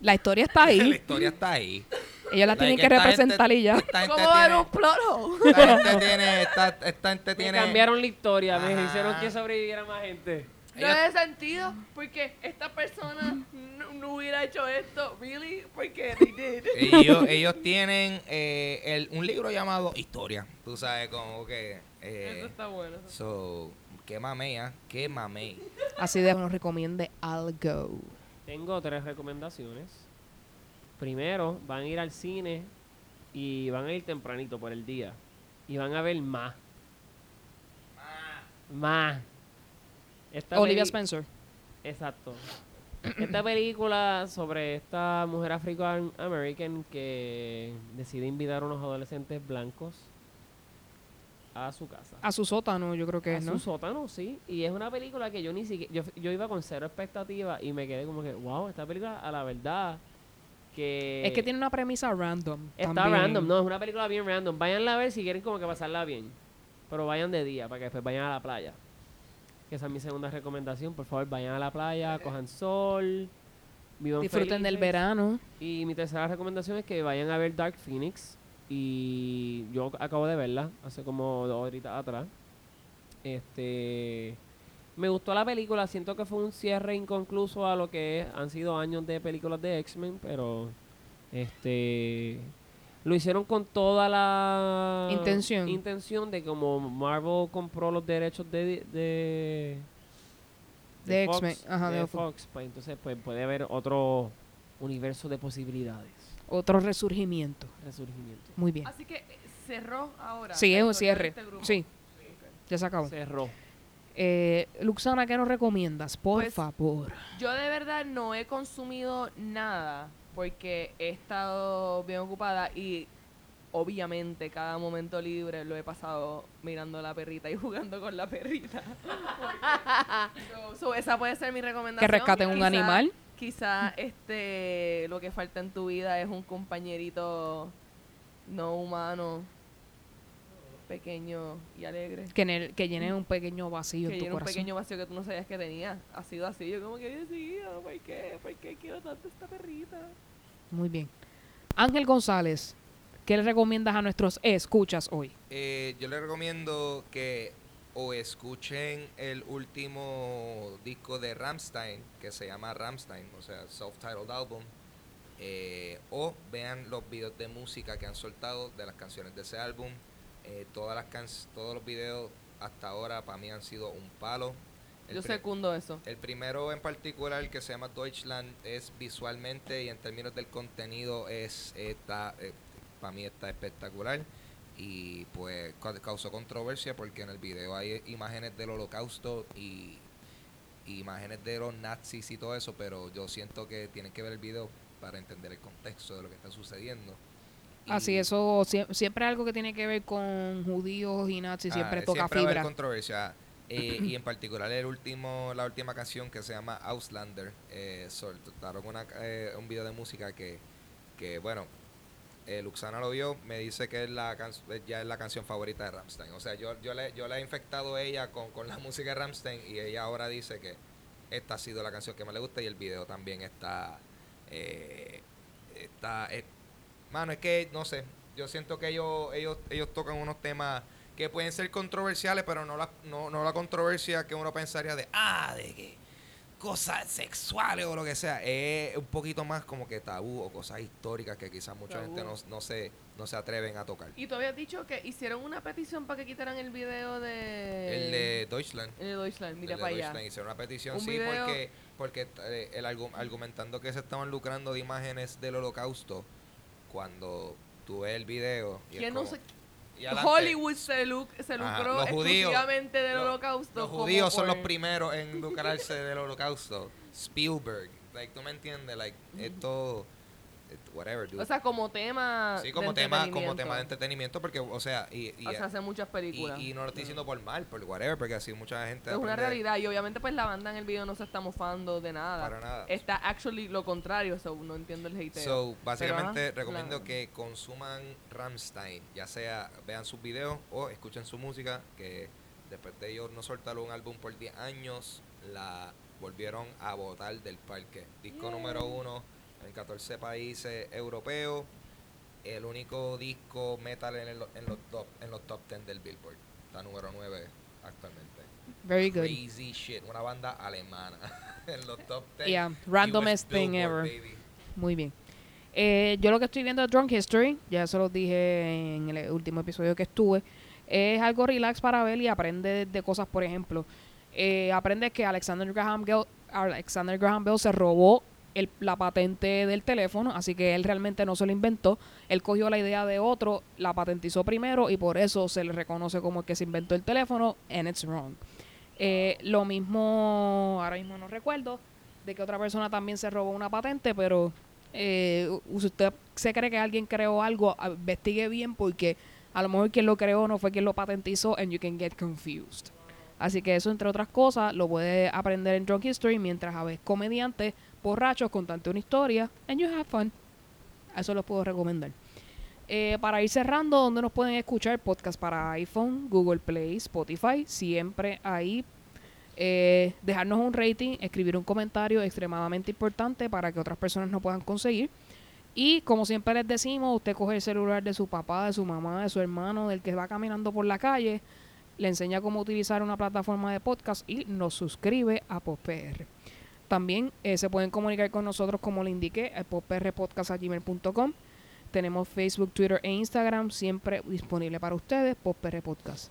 Speaker 1: La historia está
Speaker 4: La
Speaker 1: ahí.
Speaker 4: historia está ahí.
Speaker 1: Ellos la tienen que representar
Speaker 4: gente-
Speaker 1: y ya.
Speaker 2: ¿Cómo va a haber
Speaker 4: tiene,
Speaker 2: un plot hole?
Speaker 4: esta gente tiene, esta, esta gente
Speaker 3: Me
Speaker 4: tiene.
Speaker 3: cambiaron la historia, me hicieron que sobreviviera más gente.
Speaker 2: No
Speaker 4: Ellos-
Speaker 2: tiene sentido porque esta persona no, no hubiera hecho esto. ¿Really? Porque they did.
Speaker 4: ellos, ellos tienen eh, el, un libro llamado Historia. Tú sabes, como que. eh,
Speaker 2: Eso está bueno. eso
Speaker 4: so, qué mamey, ¿ah? Qué mamey.
Speaker 1: Así de nos recomiende algo.
Speaker 3: Tengo tres recomendaciones. Primero, van a ir al cine y van a ir tempranito por el día. Y van a ver más. Más.
Speaker 1: Olivia Spencer.
Speaker 3: Exacto. Esta película sobre esta mujer african american que decide invitar a unos adolescentes blancos a su casa.
Speaker 1: A su sótano, yo creo que
Speaker 3: a
Speaker 1: es,
Speaker 3: su
Speaker 1: ¿no?
Speaker 3: sótano, sí. Y es una película que yo ni siquiera. Yo, yo iba con cero expectativa y me quedé como que, wow, esta película, a la verdad, que.
Speaker 1: Es que tiene una premisa random.
Speaker 3: Está
Speaker 1: también.
Speaker 3: random, no, es una película bien random. Váyanla a ver si quieren como que pasarla bien. Pero vayan de día para que después vayan a la playa. Que esa es mi segunda recomendación. Por favor, vayan a la playa, cojan sol. Vivan
Speaker 1: Disfruten del verano.
Speaker 3: Y mi tercera recomendación es que vayan a ver Dark Phoenix. Y yo acabo de verla hace como dos horitas atrás. Este. Me gustó la película. Siento que fue un cierre inconcluso a lo que han sido años de películas de X-Men. Pero. Este. Lo hicieron con toda la
Speaker 1: Intención.
Speaker 3: intención de como Marvel compró los derechos de, de,
Speaker 1: De X-Men, ajá,
Speaker 3: de.
Speaker 1: Fox,
Speaker 3: pues entonces pues puede haber otro universo de posibilidades,
Speaker 1: Otro resurgimiento.
Speaker 3: resurgimiento.
Speaker 1: Muy bien.
Speaker 2: Así que eh, cerró ahora.
Speaker 1: Sí, es un cierre.
Speaker 2: este grupo.
Speaker 1: Sí, ya se acabó.
Speaker 3: Cerró.
Speaker 1: Eh, Luxana, ¿qué nos recomiendas? Por
Speaker 2: Pues,
Speaker 1: favor.
Speaker 2: Yo de verdad no he consumido nada porque he estado bien ocupada y obviamente cada momento libre lo he pasado mirando a la perrita y jugando con la perrita. so, so esa puede ser mi recomendación.
Speaker 1: Que rescaten un
Speaker 2: Quizá-
Speaker 1: animal.
Speaker 2: Quizás este lo que falta en tu vida es un compañerito no humano pequeño y alegre
Speaker 1: Que, en el- que llene un pequeño vacío
Speaker 2: que
Speaker 1: en tu
Speaker 2: llena un
Speaker 1: corazón.
Speaker 2: pequeño vacío que tú no sabías que tenía ha sido así yo como que mío ¿por qué? ¿por qué quiero tanto esta perrita?
Speaker 1: Muy bien. Ángel González, ¿qué le recomiendas a nuestros escuchas hoy?
Speaker 4: Eh, yo les recomiendo que o escuchen el último disco de Ramstein, que se llama Ramstein, o sea, self-titled album, eh, o vean los videos de música que han soltado de las canciones de ese álbum. Eh, todas las can todos los videos hasta ahora para mí han sido un palo. El
Speaker 2: yo secundo eso
Speaker 4: el primero en particular que se llama Deutschland es visualmente y en términos del contenido es está para mí está espectacular y pues ca- causó controversia porque en el video hay imágenes del holocausto y, y imágenes de los nazis y todo eso, pero yo siento que tienen que ver el video para entender el contexto de lo que está sucediendo.
Speaker 1: Así, eso sie- siempre algo que tiene que ver con judíos y nazis, siempre
Speaker 4: Ah,
Speaker 1: toca
Speaker 4: siempre va a haber
Speaker 1: fibra.
Speaker 4: controversia. Eh, y en particular el último, la última canción que se llama Auslander, eh, soltaron una, eh, un video de música que, que bueno, eh, Luxana lo vio, me dice que es la ya es la canción favorita de Ramstein. O sea, yo, yo, le, yo le he infectado ella con, con la música de Ramstein y ella ahora dice que esta ha sido la canción que más le gusta y el video también está... Eh, está eh, mano, es que, no sé, yo siento que ellos, ellos, ellos tocan unos temas que pueden ser controversiales, pero no la, no, no la controversia que uno pensaría de, ah, de que cosas sexuales o lo que sea. Es un poquito más como que tabú o cosas históricas que quizás mucha
Speaker 2: Tabú.
Speaker 4: gente no, no, se, no se atreven a tocar.
Speaker 2: y tú habías dicho que hicieron una petición para que quitaran el video de
Speaker 4: El de Deutschland.
Speaker 2: el de Deutschland mira
Speaker 4: el de
Speaker 2: para allá
Speaker 4: Deutschland hicieron una petición,
Speaker 2: Un
Speaker 4: sí,
Speaker 2: video-
Speaker 4: porque, porque eh, el argu- argumentando que se estaban lucrando de imágenes del holocausto, cuando tú ves el video... y es
Speaker 2: ¿Quién no se-
Speaker 4: y
Speaker 2: Hollywood se, lu- se
Speaker 4: Ajá,
Speaker 2: lucró
Speaker 4: judíos,
Speaker 2: exclusivamente del
Speaker 4: los-
Speaker 2: holocausto
Speaker 4: Los judíos son
Speaker 2: por-
Speaker 4: los primeros en lucrarse del holocausto. Spielberg. Like, ¿tú me entiendes? Like, esto... it- Whatever, dude.
Speaker 2: o sea como tema
Speaker 4: sí, como
Speaker 2: de
Speaker 4: tema, como tema de entretenimiento, porque, o sea, y, y,
Speaker 2: o sea hace muchas películas
Speaker 4: y, y no lo estoy diciendo por mal, por whatever, porque así mucha gente
Speaker 2: es una realidad y obviamente pues la banda en el video no se está mofando de nada
Speaker 4: para nada.
Speaker 2: está actually lo contrario so no entiendo el hateo
Speaker 4: So, básicamente
Speaker 2: ajá,
Speaker 4: recomiendo que consuman Ramstein, ya sea vean sus videos o escuchen su música, que después de ellos no soltaron un álbum por 10 años, la volvieron a votar del parque. Disco número uno en 14 países europeos, el único disco metal en, el- en los top en los top 10 del Billboard, está número 9 actualmente.
Speaker 1: Very good.
Speaker 4: Crazy shit, una banda alemana en los top 10.
Speaker 1: Yeah, randomest thing ever.
Speaker 4: baby.
Speaker 1: Muy bien. Eh, yo lo que estoy viendo es Drunk History, ya se los dije en el último episodio que estuve. Es algo relax para ver y aprende de cosas, por ejemplo. eh, aprende que Alexander Graham, Bell, Alexander Graham Bell se robó el- la patente del teléfono, así que él realmente no se lo inventó. Él cogió la idea de otro, la patentizó primero y por eso se le reconoce como el que se inventó el teléfono, and it's wrong. Eh, lo mismo, ahora mismo no recuerdo, de que otra persona también se robó una patente, pero eh, si usted se cree que alguien creó algo, investigue bien porque a lo mejor quien lo creó no fue quien lo patentizó and you can get confused. Así que eso, entre otras cosas, lo puede aprender en Drunk History mientras a veces comediantes borrachos contante una historia and you have fun. Eso lo puedo recomendar. Eh, para ir cerrando, donde nos pueden escuchar? Podcast para iPhone, Google Play, Spotify. Siempre ahí. Eh, dejarnos un rating, escribir un comentario extremadamente importante para que otras personas no puedan conseguir. Y como siempre les decimos, usted coge el celular de su papá, de su mamá, de su hermano, del que va caminando por la calle, le enseña cómo utilizar una plataforma de podcast y nos suscribe a PopPR. También eh, se pueden comunicar con nosotros, como le indiqué, a poprpodcast.gmail.com. Tenemos Facebook, Twitter e Instagram siempre disponible para ustedes, PopR Podcast.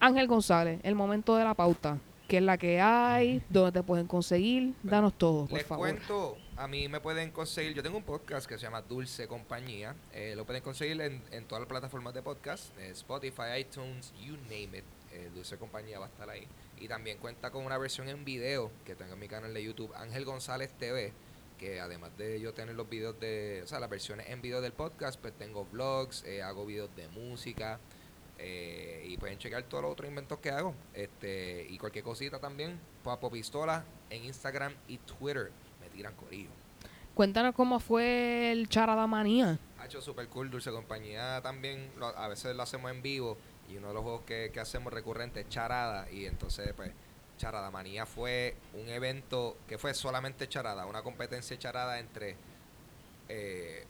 Speaker 1: Ángel González, el momento de la pauta. ¿Qué es la que hay? ¿Dónde te pueden conseguir? Danos todo, por
Speaker 4: Les
Speaker 1: favor.
Speaker 4: cuento, a mí me pueden conseguir, yo tengo un podcast que se llama Dulce Compañía, eh, lo pueden conseguir en, en todas las plataformas de podcast, eh, Spotify, iTunes, you name it, eh, Dulce Compañía va a estar ahí. Y también cuenta con una versión en video que tengo en mi canal de YouTube, Ángel González TV, que además de yo tener los videos de, o sea, las versiones en video del podcast, pues tengo vlogs, eh, hago videos de música, eh, y pueden checar todos los otros inventos que hago. Este, y cualquier cosita también, Papo Pistola en Instagram y Twitter. Me tiran corillo.
Speaker 1: Cuéntanos cómo fue el Charada Manía.
Speaker 4: Ha hecho super cool, Dulce Compañía también, lo- a veces lo hacemos en vivo y uno de los juegos que, que hacemos recurrente es Charada y entonces pues Charada Manía fue un evento que fue solamente Charada, una competencia Charada entre eh,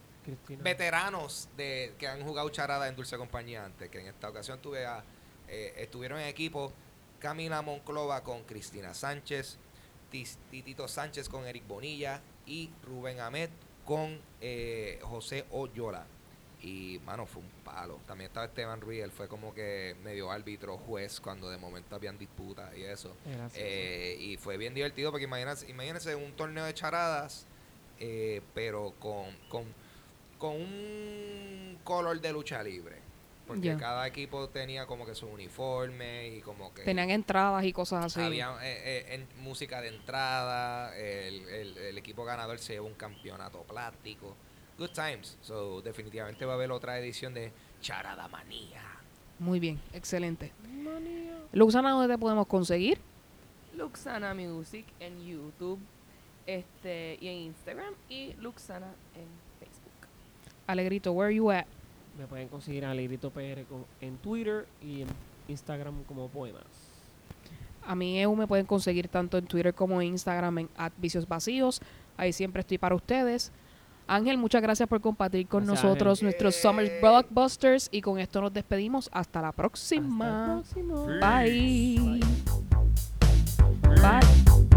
Speaker 4: veteranos de que han jugado charada en Dulce Compañía antes, que en esta ocasión tuve a, eh, estuvieron en equipo Camila Monclova con Cristina Sánchez, Titito Sánchez con Eric Bonilla y Rubén Ahmed con eh, José Oyola. Y, mano, fue un palo. También estaba Esteban Ruiz, él fue como que medio árbitro, juez, cuando de momento habían disputas y eso. Eh, y fue bien divertido porque imagínense, imagínense un torneo de charadas, eh, pero con, con, con un color de lucha libre. Porque cada equipo tenía como que su uniforme y como que
Speaker 1: Tenían entradas y cosas así.
Speaker 4: había eh, eh, en- música de entrada, el, el- el equipo ganador se llevó un campeonato plástico. Good times. So, definitivamente va a haber otra edición de Charada Manía.
Speaker 1: Muy bien, excelente. Luxana, ¿dónde te podemos conseguir?
Speaker 2: Luxana Music en YouTube este y en Instagram y Luxana en Facebook.
Speaker 1: Alegrito, where you at?
Speaker 3: Me pueden conseguir a Ligrito PR en Twitter y en Instagram como poemas.
Speaker 1: A mí EU me pueden conseguir tanto en Twitter como en Instagram en @vicios vacíos. Ahí siempre estoy para ustedes. Ángel, muchas gracias por compartir con
Speaker 3: Gracias,
Speaker 1: nosotros
Speaker 4: Ángel.
Speaker 1: nuestros Summer Blockbusters y con esto nos despedimos. Hasta la próxima.
Speaker 3: Hasta el próximo.
Speaker 1: Bye.
Speaker 4: Bye.
Speaker 1: Bye.